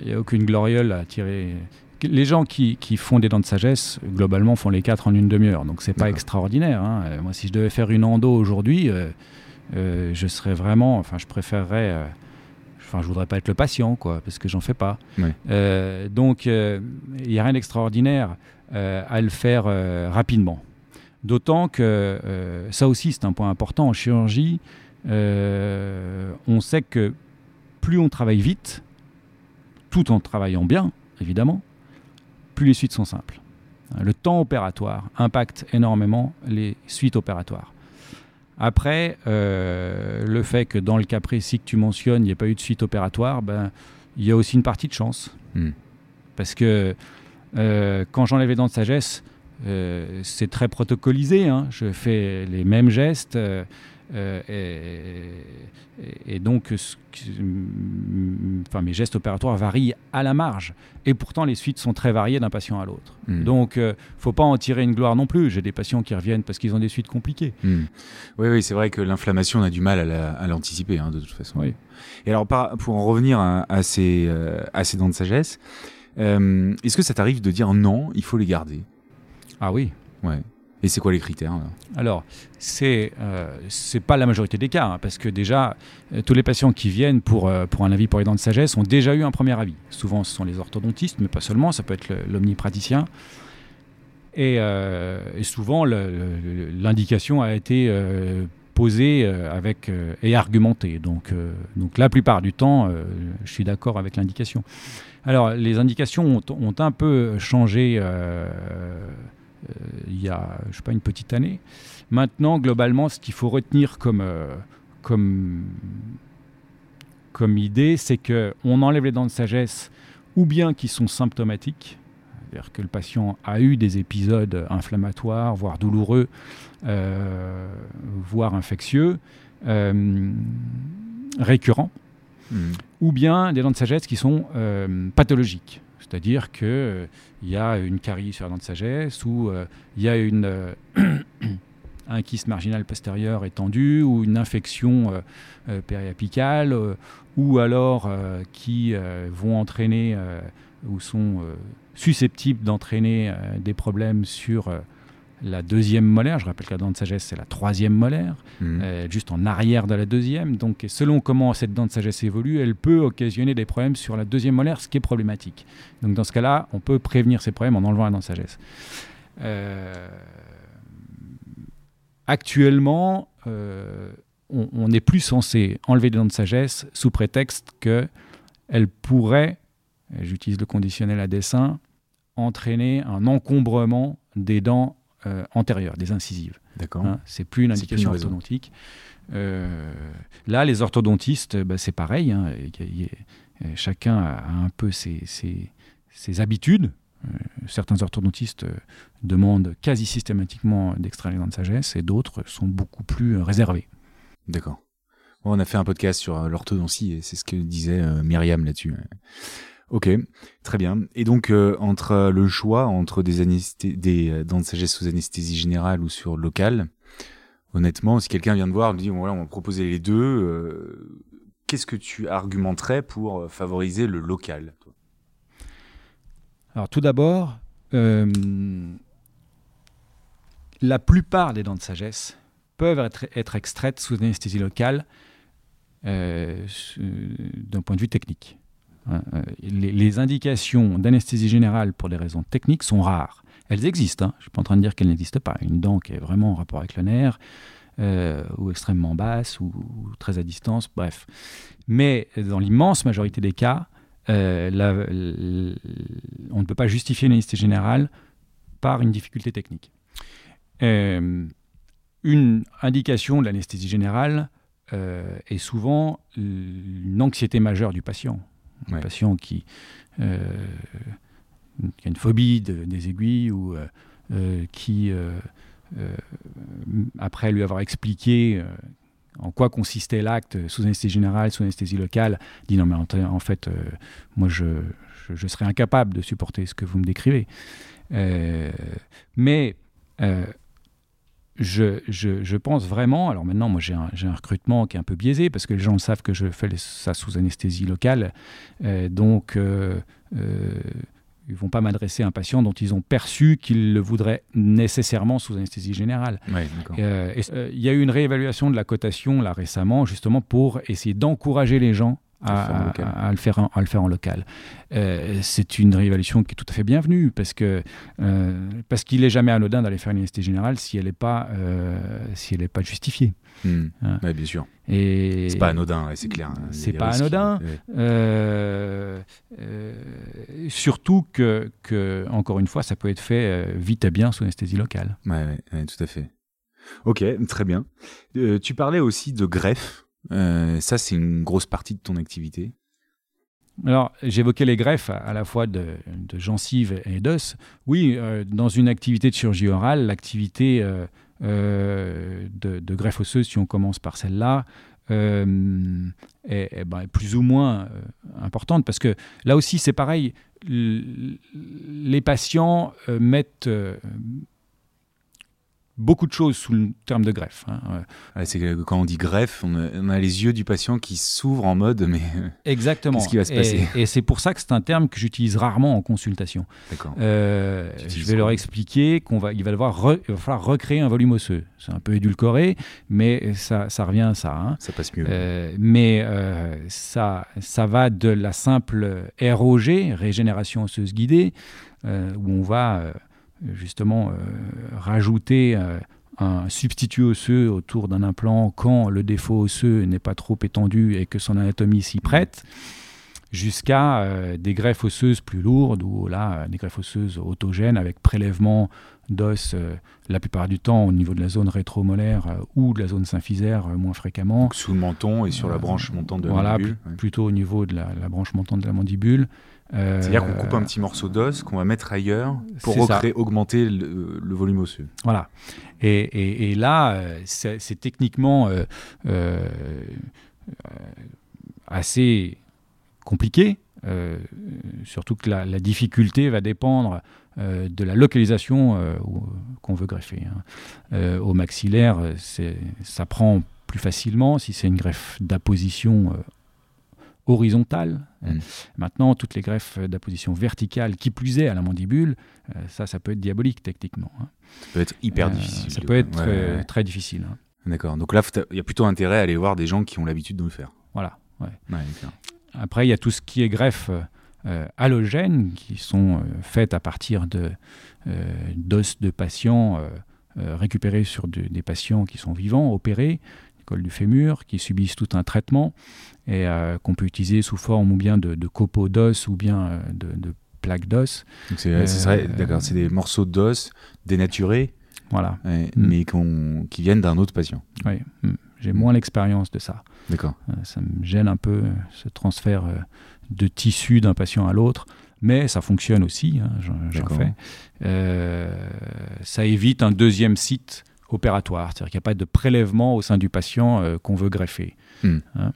il n'y a aucune gloriole à tirer les gens qui, font des dents de sagesse, globalement, font les quatre en une demi-heure. Donc, c'est pas extraordinaire. Hein. Euh, moi, si je devais faire une endo aujourd'hui, euh, euh, je serais vraiment. Enfin, je préférerais. enfin, je voudrais pas être le patient, quoi, parce que j'en fais pas. donc, il n'y a rien d'extraordinaire à le faire rapidement. D'autant que ça aussi, c'est un point important en chirurgie. on sait que plus on travaille vite, tout en travaillant bien, évidemment, plus les suites sont simples. Le temps opératoire impacte énormément les suites opératoires. Après, euh, le fait que dans le cas précis que tu mentionnes, il n'y ait pas eu de suite opératoire, ben, il y a aussi une partie de chance. Hmm. Parce que euh, quand j'enlève les dents de sagesse, euh, c'est très protocolisé. Hein. Je fais les mêmes gestes. Euh, et, donc, enfin, mes gestes opératoires varient à la marge. Et pourtant, les suites sont très variées d'un patient à l'autre. Hmm. Donc, ne euh, faut pas en tirer une gloire non plus. J'ai des patients qui reviennent parce qu'ils ont des suites compliquées. Hmm. Oui, oui, c'est vrai que l'inflammation, on a du mal à l'anticiper, hein, de toute façon. Oui. Et alors, pour en revenir à, ces, euh, à ces dents de sagesse, est-ce que ça t'arrive de dire non, il faut les garder? Ah oui. Ouais. Et c'est quoi les critères Alors, c'est euh, pas la majorité des cas, hein, parce que déjà, euh, tous les patients qui viennent pour, euh, pour un avis pour les dents de sagesse ont déjà eu un premier avis. Souvent, ce sont les orthodontistes, mais pas seulement, ça peut être l'omnipraticien. Et, et, souvent, l'indication a été posée avec, et argumentée. Donc, donc, la plupart du temps, je suis d'accord avec l'indication. Alors, les indications ont, ont, un peu changé euh, il y a, je sais pas, une petite année. Maintenant, globalement, ce qu'il faut retenir comme, euh, comme, comme idée, c'est qu'on enlève les dents de sagesse ou bien qui sont symptomatiques, c'est-à-dire que le patient a eu des épisodes inflammatoires, voire douloureux, euh, voire infectieux, euh, récurrents, mmh. ou bien des dents de sagesse qui sont euh, pathologiques. C'est-à-dire qu'il y a une carie sur la dent de sagesse, ou il y a une, un kyste marginal postérieur étendu, ou une infection périapicale, ou alors qui vont entraîner ou sont susceptibles d'entraîner des problèmes sur la deuxième molaire. Je rappelle que la dent de sagesse, c'est la troisième molaire, mhm. euh, juste en arrière de la deuxième. Donc, selon comment cette dent de sagesse évolue, elle peut occasionner des problèmes sur la deuxième molaire, ce qui est problématique. Donc, dans ce cas-là, on peut prévenir ces problèmes en enlevant la dent de sagesse. Euh, actuellement, euh, on n'est plus censé enlever des dents de sagesse sous prétexte qu'elle pourrait, j'utilise le conditionnel à dessin, entraîner un encombrement des dents euh, antérieures, des incisives. D'accord. Hein, c'est plus une indication orthodontique. Euh, là, les orthodontistes, bah, c'est pareil. Hein, chacun a un peu ses, ses, habitudes. Euh, certains orthodontistes demandent quasi systématiquement d'extraire les dents de sagesse et d'autres sont beaucoup plus réservés. D'accord. on a fait un podcast sur l'orthodontie et c'est ce que disait Myriam là-dessus. Ok, très bien. Et donc, euh, entre le choix entre des, euh, dents de sagesse sous anesthésie générale ou sur local, honnêtement, si quelqu'un vient de voir, me dit, voilà, on va proposer les deux, euh, qu'est-ce que tu argumenterais pour favoriser le local Alors, tout d'abord, la plupart des dents de sagesse peuvent être extraites sous anesthésie locale d'un point de vue technique. Hein, euh, les, indications d'anesthésie générale pour des raisons techniques sont rares. Elles existent, hein. je ne suis pas en train de dire qu'elles n'existent pas. Une dent qui est vraiment en rapport avec le nerf, euh, ou extrêmement basse, ou, très à distance, bref. Mais dans l'immense majorité des cas, euh, on ne peut pas justifier une anesthésie générale par une difficulté technique. une indication de l'anesthésie générale est souvent une anxiété majeure du patient. Un patient qui, euh, qui, a une phobie des aiguilles ou euh, euh, qui, après lui avoir expliqué en quoi consistait l'acte sous anesthésie générale, sous anesthésie locale, dit non mais en, fait, moi je, je, serais incapable de supporter ce que vous me décrivez. mais je, je, pense vraiment, alors maintenant, moi j'ai un, un, recrutement qui est un peu biaisé parce que les gens savent que je fais ça sous anesthésie locale, euh, donc euh, euh, ils ne vont pas m'adresser à un patient dont ils ont perçu qu'ils le voudraient nécessairement sous anesthésie générale. Il y a eu une réévaluation de la cotation là récemment, justement pour essayer d'encourager les gens à, le faire en, à le faire en local. Euh, c'est une réévaluation qui est tout à fait bienvenue parce que euh, parce qu'il n'est jamais anodin d'aller faire une anesthésie générale si elle n'est pas euh, si elle pas justifiée. Hmm. Bien sûr. Et c'est pas anodin, c'est clair. Hein. C'est pas anodin. surtout que, que, encore une fois, ça peut être fait vite et bien sous anesthésie locale. Ouais, tout à fait. Ok, très bien. tu parlais aussi de greffe. Euh, ça, c'est une grosse partie de ton activité. Alors, j'évoquais les greffes à la fois de, gencives et d'os. Oui, euh, dans une activité de chirurgie orale, l'activité euh, de, greffe osseuse, si on commence par celle-là, est, ben, plus ou moins importante parce que là aussi, c'est pareil. Les patients mettent beaucoup de choses sous le terme de greffe. Hein, c'est quand on dit greffe, on a, les yeux du patient qui s'ouvrent en mode mais exactement. Qu'est-ce qui va se passer Et, c'est pour ça que c'est un terme que j'utilise rarement en consultation. D'accord. Euh, je vais leur expliquer qu'on va, il va devoir, il va falloir recréer un volume osseux. C'est un peu édulcoré, mais ça, ça revient à ça. Hein. Ça passe mieux. Euh, mais euh, ça, ça va de la simple ROG, régénération osseuse guidée, où on va justement euh, rajouter euh, un substitut osseux autour d'un implant quand le défaut osseux n'est pas trop étendu et que son anatomie s'y prête, jusqu'à euh, des greffes osseuses plus lourdes, ou là, des greffes osseuses autogènes avec prélèvement d'os la plupart du temps au niveau de la zone rétromolaire ou de la zone symphysaire moins fréquemment. sous le menton et sur la branche montante de la voilà, mandibule. plutôt au niveau de la, branche montante de la mandibule. C'est-à-dire qu'on coupe un petit morceau d'os qu'on va mettre ailleurs pour augmenter le, volume osseux. Voilà. Et, et là, c'est techniquement assez compliqué, euh, surtout que la, difficulté va dépendre euh, de la localisation euh, qu'on veut greffer. Hein. au maxillaire, ça prend plus facilement si c'est une greffe d'apposition horizontale. Mmh. Maintenant, toutes les greffes d'apposition verticale, qui plus est à la mandibule, ça, ça peut être diabolique techniquement. Hein. Ça peut être hyper difficile. Ça peut être très difficile. Hein. D'accord. Donc là, il y a plutôt intérêt à aller voir des gens qui ont l'habitude de le faire. Voilà. Après, il y a tout ce qui est greffe euh, halogène, qui sont euh, faites à partir de, euh, d'os de patients récupérés sur des patients qui sont vivants, opérés, col du fémur, qui subissent tout un traitement et qu'on peut utiliser sous forme ou bien de, de copeaux d'os ou bien de, plaques d'os. C'est, d'accord, c'est des morceaux d'os dénaturés, voilà. Mm. mais qui viennent d'un autre patient. Oui, mm. j'ai moins l'expérience de ça. D'accord. Euh, ça me gêne un peu ce transfert euh, de tissu d'un patient à l'autre, mais ça fonctionne aussi, hein, j'en fais. Euh, ça évite un deuxième site opératoire, c'est-à-dire qu'il n'y a pas de prélèvement au sein du patient qu'on veut greffer. Hmm. Hein.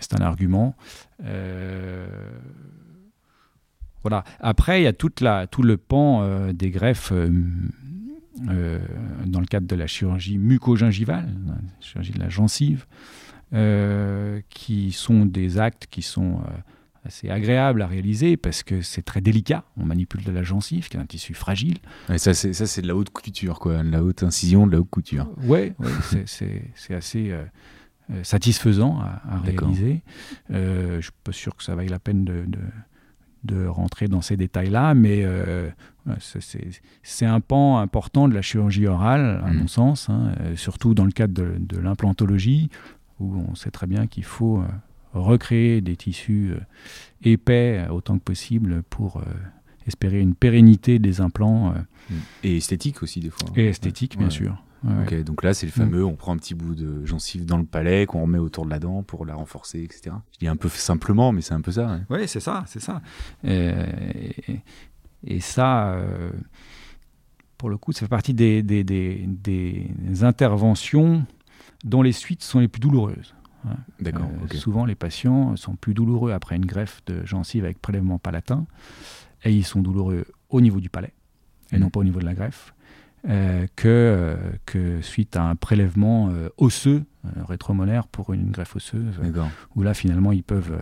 C'est un argument. Voilà. Après, il y a toute la, tout le pan des greffes dans le cadre de la chirurgie mucogingivale, la chirurgie de la gencive. Euh, qui sont des actes qui sont euh, assez agréables à réaliser parce que c'est très délicat. On manipule de la gencive, qui est un tissu fragile. Et ça, c'est, ça, c'est de la haute couture, quoi. De la haute incision, de la haute couture. Oui, ouais, c'est, c'est, assez euh, satisfaisant à, réaliser. je ne suis pas sûr que ça vaille la peine de, de, rentrer dans ces détails-là, mais c'est, un pan important de la chirurgie orale, à mmh. mon sens, hein, surtout dans le cadre de, de l'implantologie, où on sait très bien qu'il faut euh, recréer des tissus euh, épais euh, autant que possible pour espérer une pérennité des implants. Et esthétique aussi des fois. Et esthétique, bien sûr. ok, donc là c'est le fameux, on prend un petit bout de gencive dans le palais qu'on remet autour de la dent pour la renforcer, etc. Je dis un peu simplement, mais c'est un peu ça. Oui, c'est ça, c'est ça. Et, et, ça, pour le coup, ça fait partie des, des, des, des interventions dont les suites sont les plus douloureuses. D'accord. Euh, souvent, les patients sont plus douloureux après une greffe de gencive avec prélèvement palatin, et ils sont douloureux au niveau du palais, et mmh. non pas au niveau de la greffe, euh, que, euh, que suite à un prélèvement osseux, rétromolaire pour une greffe osseuse, où là, finalement, ils peuvent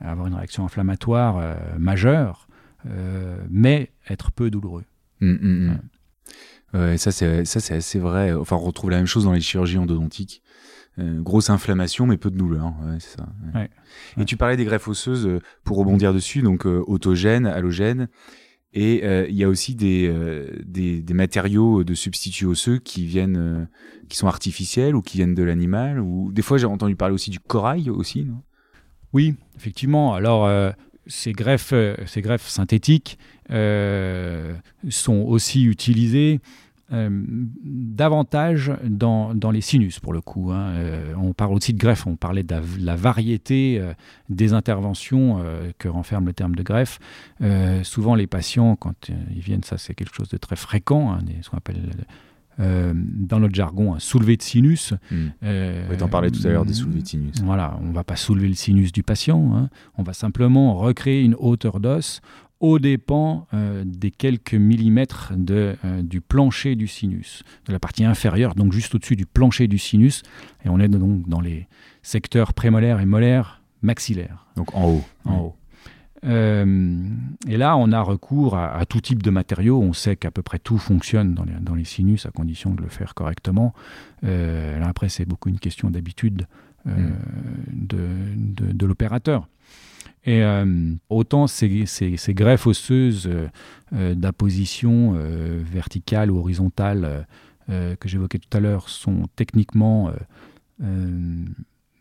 avoir une réaction inflammatoire majeure, mais être peu douloureux. Mmh, mmh, Ouais, ça c'est ça c'est assez vrai. Enfin, on retrouve la même chose dans les chirurgies endodontiques. Euh, grosse inflammation, mais peu de douleur. Ouais, c'est ça. Ouais. Et tu parlais des greffes osseuses euh, pour rebondir dessus, donc euh, autogènes, halogènes. Et il y a aussi des, des, des, matériaux de substituts osseux qui viennent, qui sont artificiels ou qui viennent de l'animal. Ou des fois, j'ai entendu parler aussi du corail aussi, non? Oui, effectivement. Alors, ces greffes, ces greffes synthétiques sont aussi utilisées davantage dans, dans, les sinus, pour le coup. Hein. Euh, on parle aussi de greffe, on parlait de la, variété euh, des interventions que renferme le terme de greffe. souvent, les patients, quand ils viennent, ça c'est quelque chose de très fréquent, hein, ce qu'on appelle dans notre jargon un soulevé de sinus. Hmm. on en parlait tout à l'heure des soulevés de sinus. Voilà, on ne va pas soulever le sinus du patient, hein. on va simplement recréer une hauteur d'os au dépend euh, des quelques millimètres de, euh, du plancher du sinus, de la partie inférieure, donc juste au-dessus du plancher du sinus. Et on est donc dans les secteurs prémolaires et molaires maxillaires. Donc en haut. En haut. Euh, et là, on a recours à, tout type de matériaux. On sait qu'à peu près tout fonctionne dans les, dans les, sinus, à condition de le faire correctement. là, après, c'est beaucoup une question d'habitude mm. de, de, de l'opérateur. Et euh, autant ces, ces, greffes osseuses euh, euh, d'apposition verticale ou horizontale que j'évoquais tout à l'heure sont techniquement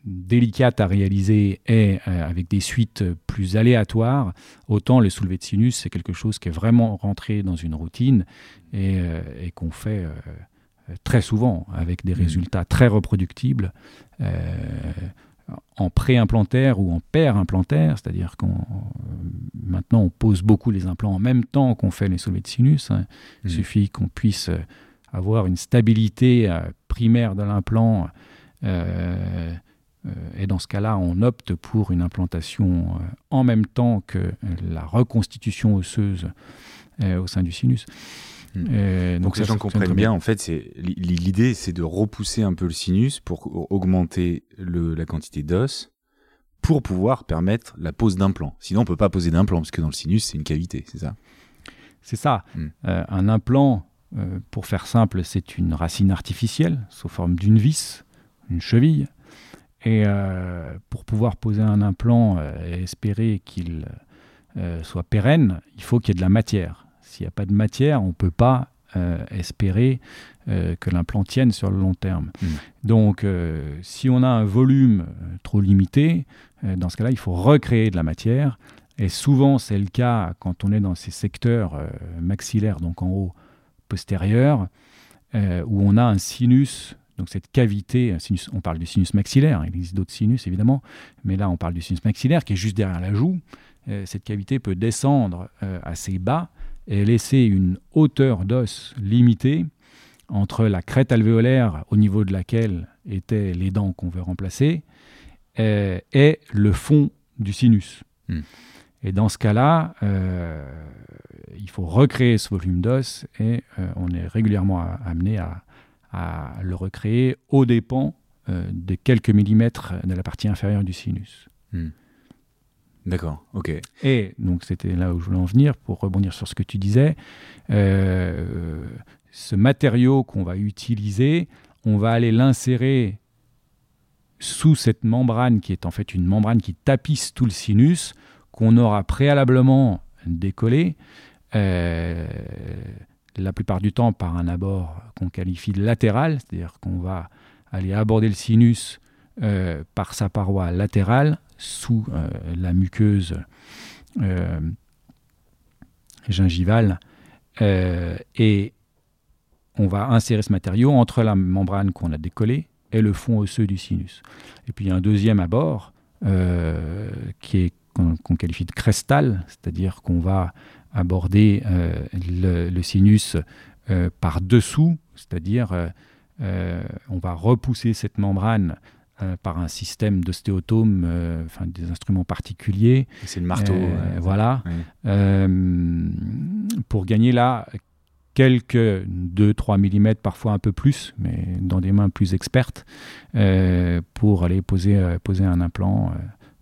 délicate à réaliser et avec des suites plus aléatoires, autant le soulevé de sinus, c'est quelque chose qui est vraiment rentré dans une routine et, qu'on fait très souvent avec des mmh. résultats très reproductibles en pré-implantaire ou en paire-implantaire, c'est-à-dire qu'on maintenant on pose beaucoup les implants en même temps qu'on fait les soulevés de sinus. Hein. Il mmh. suffit qu'on puisse euh, avoir une stabilité euh, primaire de l'implant. Euh, et dans ce cas-là, on opte pour une implantation en même temps que la reconstitution osseuse au sein du sinus. Hmm. Euh, donc, que les gens comprennent bien, en fait, l'idée, c'est de repousser un peu le sinus pour augmenter le, la quantité d'os pour pouvoir permettre la pose d'implant. Sinon, on peut pas poser d'implant parce que dans le sinus, c'est une cavité, c'est ça? C'est ça. Hmm. Euh, un implant, euh, pour faire simple, c'est une racine artificielle sous forme d'une vis, une cheville. Et pour pouvoir poser un implant et espérer qu'il soit pérenne, il faut qu'il y ait de la matière. S'il n'y a pas de matière, on ne peut pas euh, espérer euh, que l'implant tienne sur le long terme. Hmm. Donc, euh, si on a un volume trop limité, dans ce cas-là, il faut recréer de la matière. Et souvent, c'est le cas quand on est dans ces secteurs maxillaires, donc en haut postérieur, où on a un sinus donc cette cavité, sinus, on parle du sinus maxillaire, il existe d'autres sinus évidemment, mais là on parle du sinus maxillaire qui est juste derrière la joue. cette cavité peut descendre assez bas et laisser une hauteur d'os limitée entre la crête alvéolaire au niveau de laquelle étaient les dents qu'on veut remplacer euh, et le fond du sinus. Hmm. Et dans ce cas-là, euh, il faut recréer ce volume d'os et euh, on est régulièrement amené à, le recréer au dépens de quelques millimètres de la partie inférieure du sinus. Hmm. D'accord, ok. Et donc c'était là où je voulais en venir pour rebondir sur ce que tu disais. Euh, ce matériau qu'on va utiliser, on va aller l'insérer sous cette membrane qui est en fait une membrane qui tapisse tout le sinus, qu'on aura préalablement décollé, euh, la plupart du temps par un abord qu'on qualifie de latéral, c'est-à-dire qu'on va aller aborder le sinus euh, par sa paroi latérale sous euh, la muqueuse euh, gingivale euh, et on va insérer ce matériau entre la membrane qu'on a décollée et le fond osseux du sinus. Et puis il y a un deuxième abord qui est qu'on qualifie de crestal, c'est-à-dire qu'on va aborder le, sinus par dessous, c'est-à-dire on va repousser cette membrane euh, par un système d'ostéotome, euh, enfin des instruments particuliers. C'est le marteau. Euh, voilà. pour gagner là quelques 2-3 mm, parfois un peu plus, mais dans des mains plus expertes, pour aller poser, poser un implant.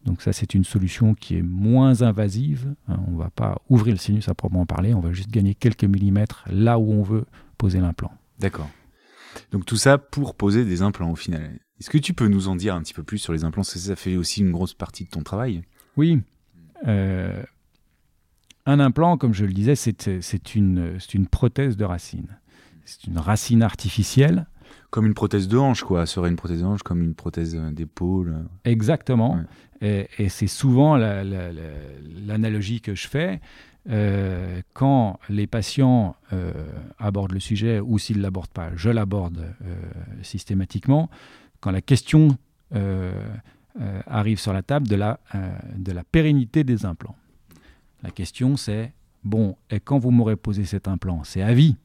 Donc ça, c'est une solution qui est moins invasive. Hein. on ne va pas ouvrir le sinus à proprement parler, on va juste gagner quelques millimètres là où on veut poser l'implant. D'accord. Donc tout ça pour poser des implants au final. Est-ce que tu peux nous en dire un petit peu plus sur les implants? Parce que ça fait aussi une grosse partie de ton travail. Oui. Euh, un implant, comme je le disais, c'est une, une prothèse de racine. C'est une racine artificielle. Comme une prothèse de hanche, quoi. Serait une prothèse de hanche comme une prothèse d'épaule. Exactement. Et, c'est souvent l'analogie que je fais. Euh, quand les patients euh, abordent le sujet ou s'ils ne l'abordent pas, je l'aborde systématiquement quand la question euh, euh, arrive sur la table de la, euh, de la pérennité des implants. La question c'est, bon, et quand vous m'aurez posé cet implant, c'est à vie?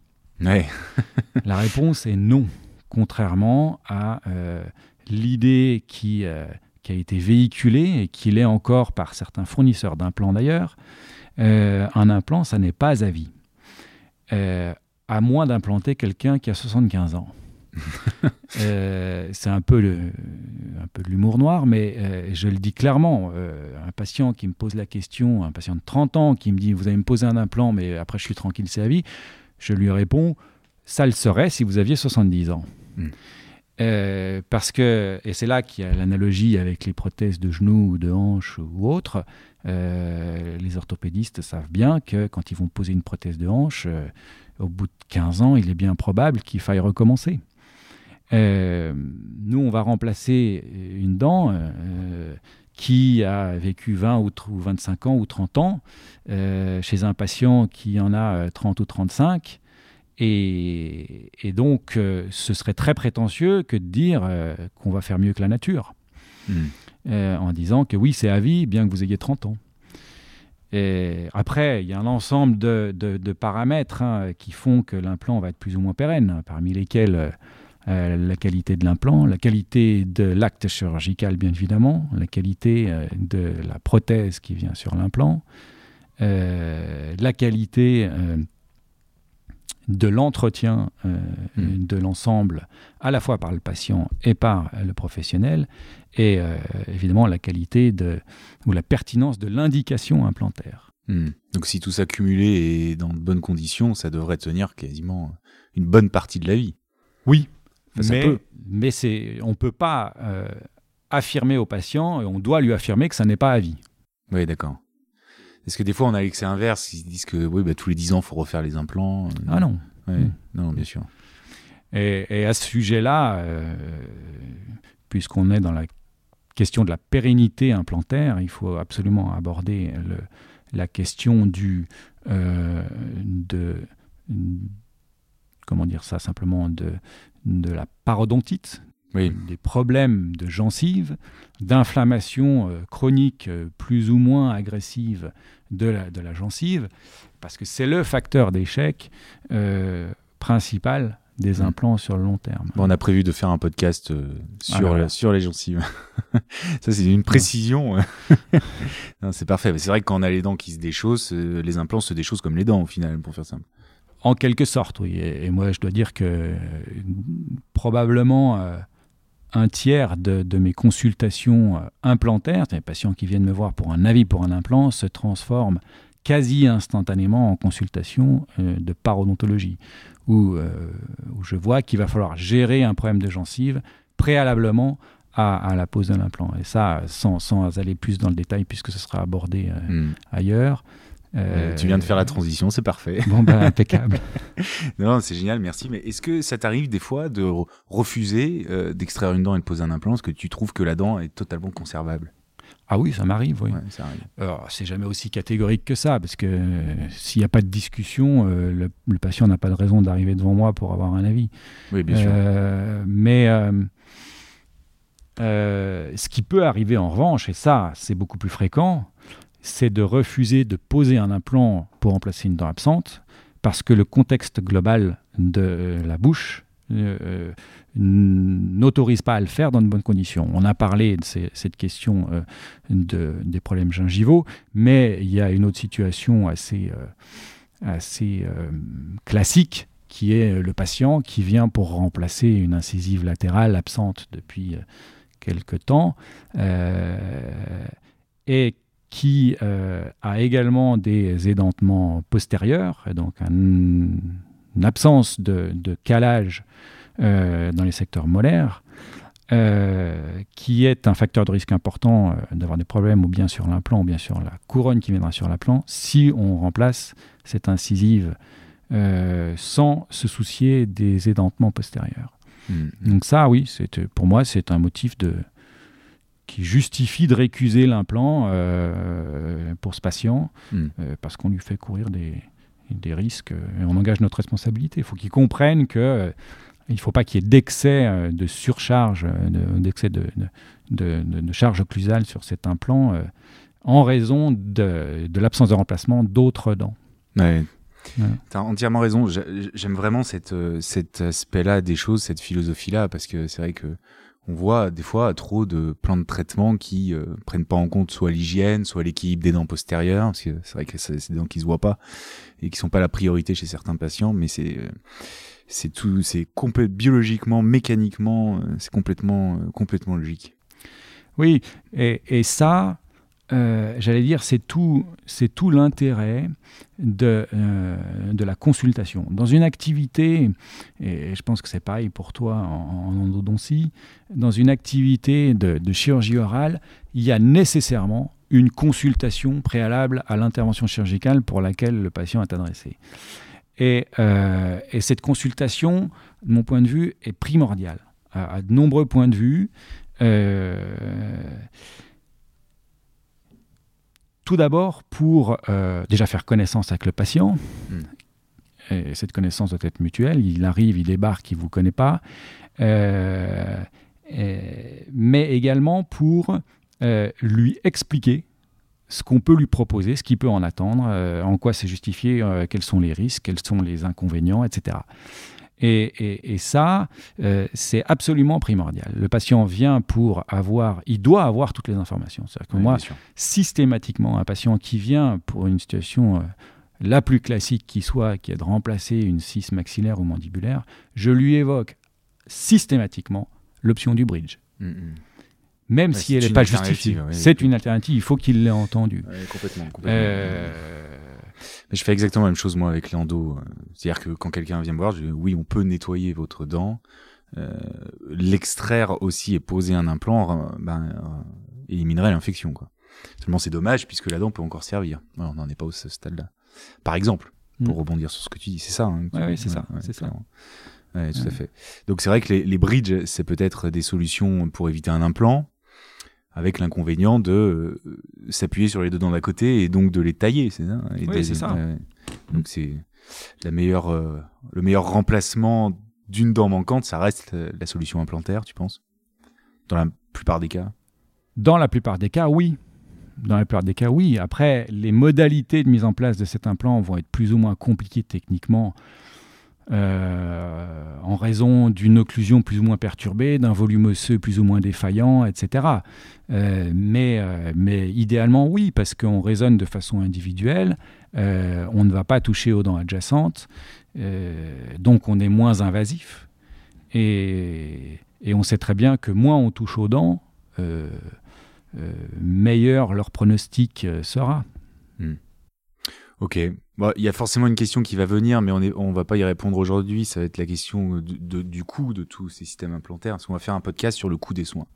La réponse est non, contrairement à l'idée qui, qui a été véhiculée et qui l'est encore par certains fournisseurs d'implants d'ailleurs. un implant, ça n'est pas à vie. à moins d'implanter quelqu'un qui a 75 ans. Euh, c'est un peu, le, un peu de l'humour noir, mais euh, je le dis clairement. Euh, un patient qui me pose la question, un patient de 30 ans qui me dit Vous allez me poser un implant, mais après je suis tranquille, c'est la vie. Je lui réponds Ça le serait si vous aviez 70 ans. Hmm. parce que, et c'est là qu'il y a l'analogie avec les prothèses de genoux ou de hanches ou autres, les orthopédistes savent bien que quand ils vont poser une prothèse de hanche, au bout de 15 ans, il est bien probable qu'il faille recommencer. Nous, on va remplacer une dent qui a vécu 20 ou 25 ans ou 30 ans chez un patient qui en a 30 ou 35. Et, donc, ce serait très prétentieux que de dire qu'on va faire mieux que la nature. Hmm. en disant que oui, c'est à vie, bien que vous ayez 30 ans. Et après, il y a un ensemble de, paramètres hein, qui font que l'implant va être plus ou moins pérenne, parmi lesquels euh, la qualité de l'implant, la qualité de l'acte chirurgical, bien évidemment, la qualité euh, de la prothèse qui vient sur l'implant, euh, la qualité de l'entretien hmm. de l'ensemble, à la fois par le patient et par le professionnel, et évidemment la qualité de, ou la pertinence de l'indication implantaire. Hmm. Donc si tout ça cumulé est dans de bonnes conditions, ça devrait tenir quasiment une bonne partie de la vie. Oui, mais, mais c'est, on ne peut pas euh, affirmer au patient, et on doit lui affirmer que ça n'est pas à vie. Oui, d'accord. Est-ce que des fois on a l'excès inverse, ils disent que oui, bah, tous les 10 ans, il faut refaire les implants Ah non. Hmm. Non, bien sûr. Et, et à ce sujet-là, euh, puisqu'on est dans la question de la pérennité implantaire, il faut absolument aborder la question du, euh, de, comment dire ça simplement, de, de la parodontite, des problèmes de gencives, d'inflammation euh, chronique euh, plus ou moins agressive de la, de la gencive, parce que c'est le facteur d'échec principal des mm. implants sur le long terme. on a prévu de faire un podcast euh, sur, ah sur les gencives. ça, c'est une précision. c'est parfait. C'est vrai que quand on a les dents qui se déchaussent, euh, les implants se déchaussent comme les dents au final, pour faire simple. En quelque sorte, oui. Et, moi, je dois dire que euh, probablement un tiers de, de, mes consultations implantaires, les patients qui viennent me voir pour un avis pour un implant, se transforment quasi instantanément en consultation de parodontologie où, euh, où je vois qu'il va falloir gérer un problème de gencive préalablement à, la pose de l'implant. Et ça, sans, sans, aller plus dans le détail, puisque ce sera abordé euh, hmm. ailleurs. Euh, tu viens de faire la transition, c'est parfait. Bon, ben, impeccable. non, c'est génial, merci. Mais est-ce que ça t'arrive des fois de refuser d'extraire une dent et de poser un implant parce que tu trouves que la dent est totalement conservable? Ah oui, ça m'arrive, oui. c'est jamais aussi catégorique que ça, parce que euh, s'il n'y a pas de discussion, euh, le, patient n'a pas de raison d'arriver devant moi pour avoir un avis. Oui, bien sûr. Euh, mais ce qui peut arriver en revanche, et ça, c'est beaucoup plus fréquent, c'est de refuser de poser un implant pour remplacer une dent absente, parce que le contexte global de la bouche n'autorise pas à le faire dans de bonnes conditions. On a parlé de cette question euh, de, des problèmes gingivaux, mais il y a une autre situation assez, euh, assez euh, classique qui est le patient qui vient pour remplacer une incisive latérale absente depuis quelque temps et qui a également des édentements postérieurs, donc une absence de, de calage euh, dans les secteurs molaires, euh, qui est un facteur de risque important euh, d'avoir des problèmes ou bien sur l'implant ou bien sur la couronne qui viendra sur l'implant, si on remplace cette incisive sans se soucier des édentements postérieurs. Hmm. Donc ça, oui, pour moi, c'est un motif de, qui justifie de récuser l'implant pour ce patient, hmm. parce qu'on lui fait courir des, des risques et on engage notre responsabilité. Il faut qu'il comprenne que il ne faut pas qu'il y ait d'excès euh, de surcharge, euh, d'excès de, de, de, charge occlusale sur cet implant euh, en raison de, l'absence de remplacement d'autres dents. Ouais. Tu as entièrement raison. J'aime vraiment cette, cet aspect-là des choses, cette philosophie-là, parce que c'est vrai que on voit des fois trop de plans de traitement qui euh, prennent pas en compte soit l'hygiène, soit l'équilibre des dents postérieures, parce que c'est vrai que c'est des dents qui se voient pas et qui sont pas la priorité chez certains patients, mais c'est c'est tout, c'est biologiquement, mécaniquement, euh, c'est complètement, euh, complètement logique. Oui, et, et ça, euh, j'allais dire, c'est tout, c'est tout l'intérêt de, de la consultation. Dans une activité, et je pense que c'est pareil pour toi en, endodontie, dans une activité de, chirurgie orale, il y a nécessairement une consultation préalable à l'intervention chirurgicale pour laquelle le patient est adressé. Euh, et, cette consultation, de mon point de vue, est primordiale. à, de nombreux points de vue. Tout d'abord pour déjà faire connaissance avec le patient. Hmm. Et cette connaissance doit être mutuelle. Il arrive, il débarque, il ne vous connaît pas. mais également pour lui expliquer ce qu'on peut lui proposer, ce qu'il peut en attendre, euh, en quoi c'est justifié, euh, quels sont les risques, quels sont les inconvénients, etc. Et, ça, euh, c'est absolument primordial. Le patient vient pour avoir, il doit avoir toutes les informations. C'est-à-dire que moi, systématiquement, un patient qui vient pour une situation la plus classique qui soit, qui est de remplacer une scie maxillaire ou mandibulaire, je lui évoque systématiquement l'option du bridge. Mm, même si elle n'est pas justifiée. c'est une alternative, il faut qu'il l'ait entendu. complètement. Euh, Mais je fais exactement la même chose moi avec les endos. C'est-à-dire que quand quelqu'un vient me voir, je dis oui, on peut nettoyer votre dent, euh, l'extraire aussi et poser un implant, euh, ben, éliminerait l'infection. Quoi. Seulement c'est dommage puisque la dent peut encore servir. on n'en est pas au stade-là. Par exemple, pour mm. rebondir sur ce que tu dis, c'est ça. Hein, oui, c'est ça. c'est ça. Ouais, tout à fait. Donc c'est vrai que les, les bridges, c'est peut-être des solutions pour éviter un implant, avec l'inconvénient de euh, s'appuyer sur les deux dents d'à côté et donc de les tailler, c'est ça Oui, c'est ça. donc c'est la meilleure, euh, le meilleur remplacement d'une dent manquante, ça reste la solution implantaire, tu penses? Dans la plupart des cas? Dans la plupart des cas, oui. Dans la plupart des cas, oui. Après, les modalités de mise en place de cet implant vont être plus ou moins compliquées techniquement. Euh, en raison d'une occlusion plus ou moins perturbée, d'un volume osseux plus ou moins défaillant, etc. Euh, mais, euh, mais idéalement, oui, parce qu'on raisonne de façon individuelle, on ne va pas toucher aux dents adjacentes, donc on est moins invasif. Et, et, on sait très bien que moins on touche aux dents, meilleur leur pronostic sera. Hmm. Ok. Il y a forcément une question qui va venir, mais on ne on va pas y répondre aujourd'hui. Ça va être la question du coût de tous ces systèmes implantaires. Parce qu'on va faire un podcast sur le coût des soins.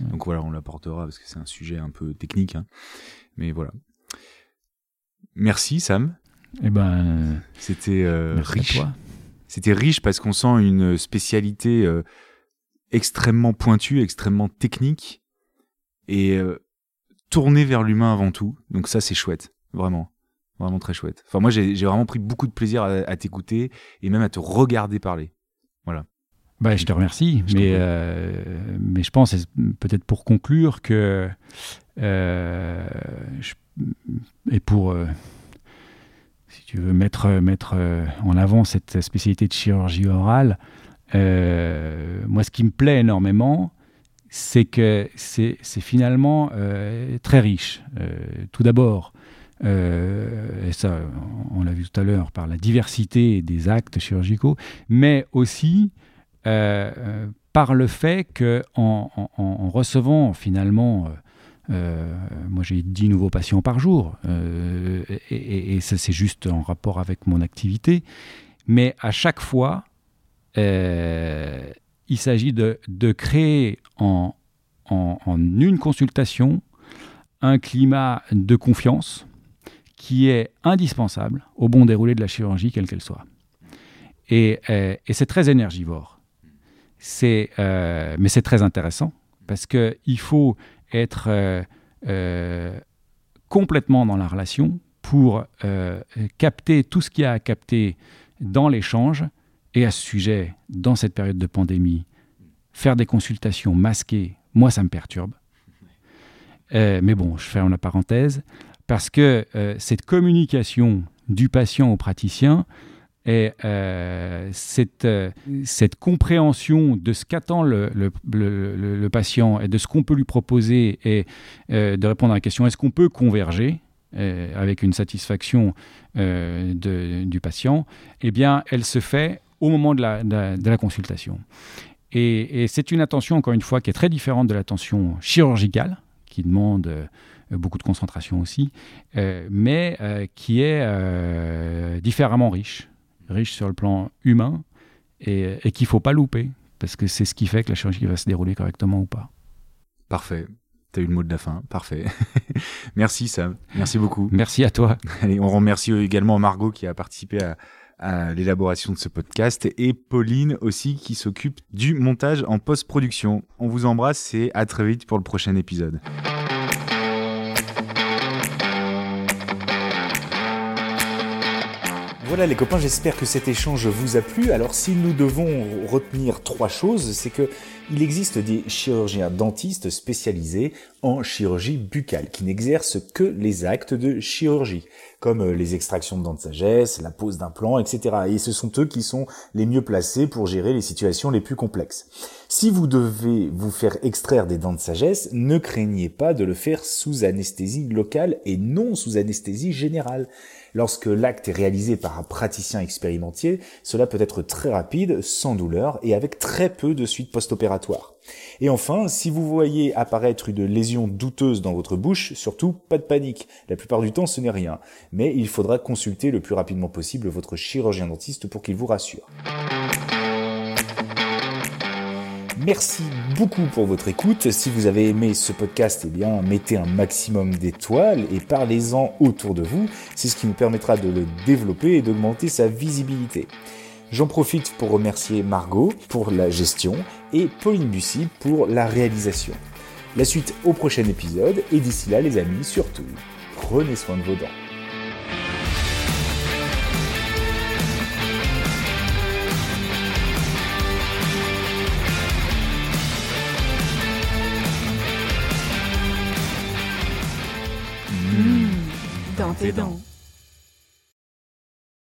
Donc voilà, on l'apportera parce que c'est un sujet un peu technique. Hein. Mais voilà. Merci Sam. Eh ben, c'était euh, riche. C'était riche parce qu'on sent une spécialité euh, extrêmement pointue, extrêmement technique et euh, tournée vers l'humain avant tout. Donc ça, c'est chouette, vraiment. Vraiment très chouette. Enfin, moi, j'ai vraiment pris beaucoup de plaisir à, t'écouter et même à te regarder parler. Voilà. Bah, je te remercie, mais, euh, mais je pense, peut-être pour conclure, que. Euh, et pour. Euh, si tu veux mettre, mettre en avant cette spécialité de chirurgie orale, moi, ce qui me plaît énormément, c'est que c'est finalement très riche. tout d'abord, et ça, on l'a vu tout à l'heure, par la diversité des actes chirurgicaux, mais aussi euh, euh, par le fait qu'en en, recevant finalement, moi j'ai 10 nouveaux patients par jour, et, ça c'est juste en rapport avec mon activité, mais à chaque fois, il s'agit de, créer en, une consultation un climat de confiance qui est indispensable au bon déroulé de la chirurgie, quelle qu'elle soit. Et, euh, c'est très énergivore. C'est, euh, mais c'est très intéressant parce qu'il faut être euh, complètement dans la relation pour capter tout ce qu'il y a à capter dans l'échange. Et à ce sujet, dans cette période de pandémie, faire des consultations masquées, moi, ça me perturbe. mais bon, je ferme la parenthèse parce que euh, cette communication du patient au praticien et euh, cette, euh, cette, compréhension de ce qu'attend le, patient et de ce qu'on peut lui proposer et de répondre à la question est-ce qu'on peut converger avec une satisfaction du patient, eh bien, elle se fait au moment de la, consultation. Et, et c'est une attention, encore une fois, qui est très différente de l'attention chirurgicale, qui demande beaucoup de concentration aussi, euh, mais euh, qui est différemment riche, riche sur le plan humain et, et qu'il ne faut pas louper, parce que c'est ce qui fait que la chirurgie va se dérouler correctement ou pas. Parfait. Tu as eu le mot de la fin. Parfait. Merci Sam. Merci beaucoup. Merci à toi. on remercie également Margot qui a participé à, à l'élaboration de ce podcast et Pauline aussi qui s'occupe du montage en post-production. On vous embrasse et à très vite pour le prochain épisode. Voilà les copains, j'espère que cet échange vous a plu. Alors si nous devons retenir trois choses, c'est que il existe des chirurgiens dentistes spécialisés en chirurgie buccale qui n'exercent que les actes de chirurgie, comme euh, les extractions de dents de sagesse, la pose d'implants, etc. Et ce sont eux qui sont les mieux placés pour gérer les situations les plus complexes. Si vous devez vous faire extraire des dents de sagesse, ne craignez pas de le faire sous anesthésie locale et non sous anesthésie générale. Lorsque l'acte est réalisé par un praticien expérimentier, cela peut être très rapide, sans douleur et avec très peu de suite post-opératoire. Et enfin, si vous voyez apparaître une lésion douteuse dans votre bouche, surtout pas de panique. La plupart du temps, ce n'est rien. Mais il faudra consulter le plus rapidement possible votre chirurgien dentiste pour qu'il vous rassure. Merci beaucoup pour votre écoute. Si vous avez aimé ce podcast, eh mettez un maximum d'étoiles et parlez-en autour de vous. C'est ce qui nous permettra de le développer et d'augmenter sa visibilité. J'en profite pour remercier Margot pour la gestion et Pauline Bussy pour la réalisation. La suite au prochain épisode et d'ici là les amis, surtout, prenez soin de vos dents. Dans tes dents.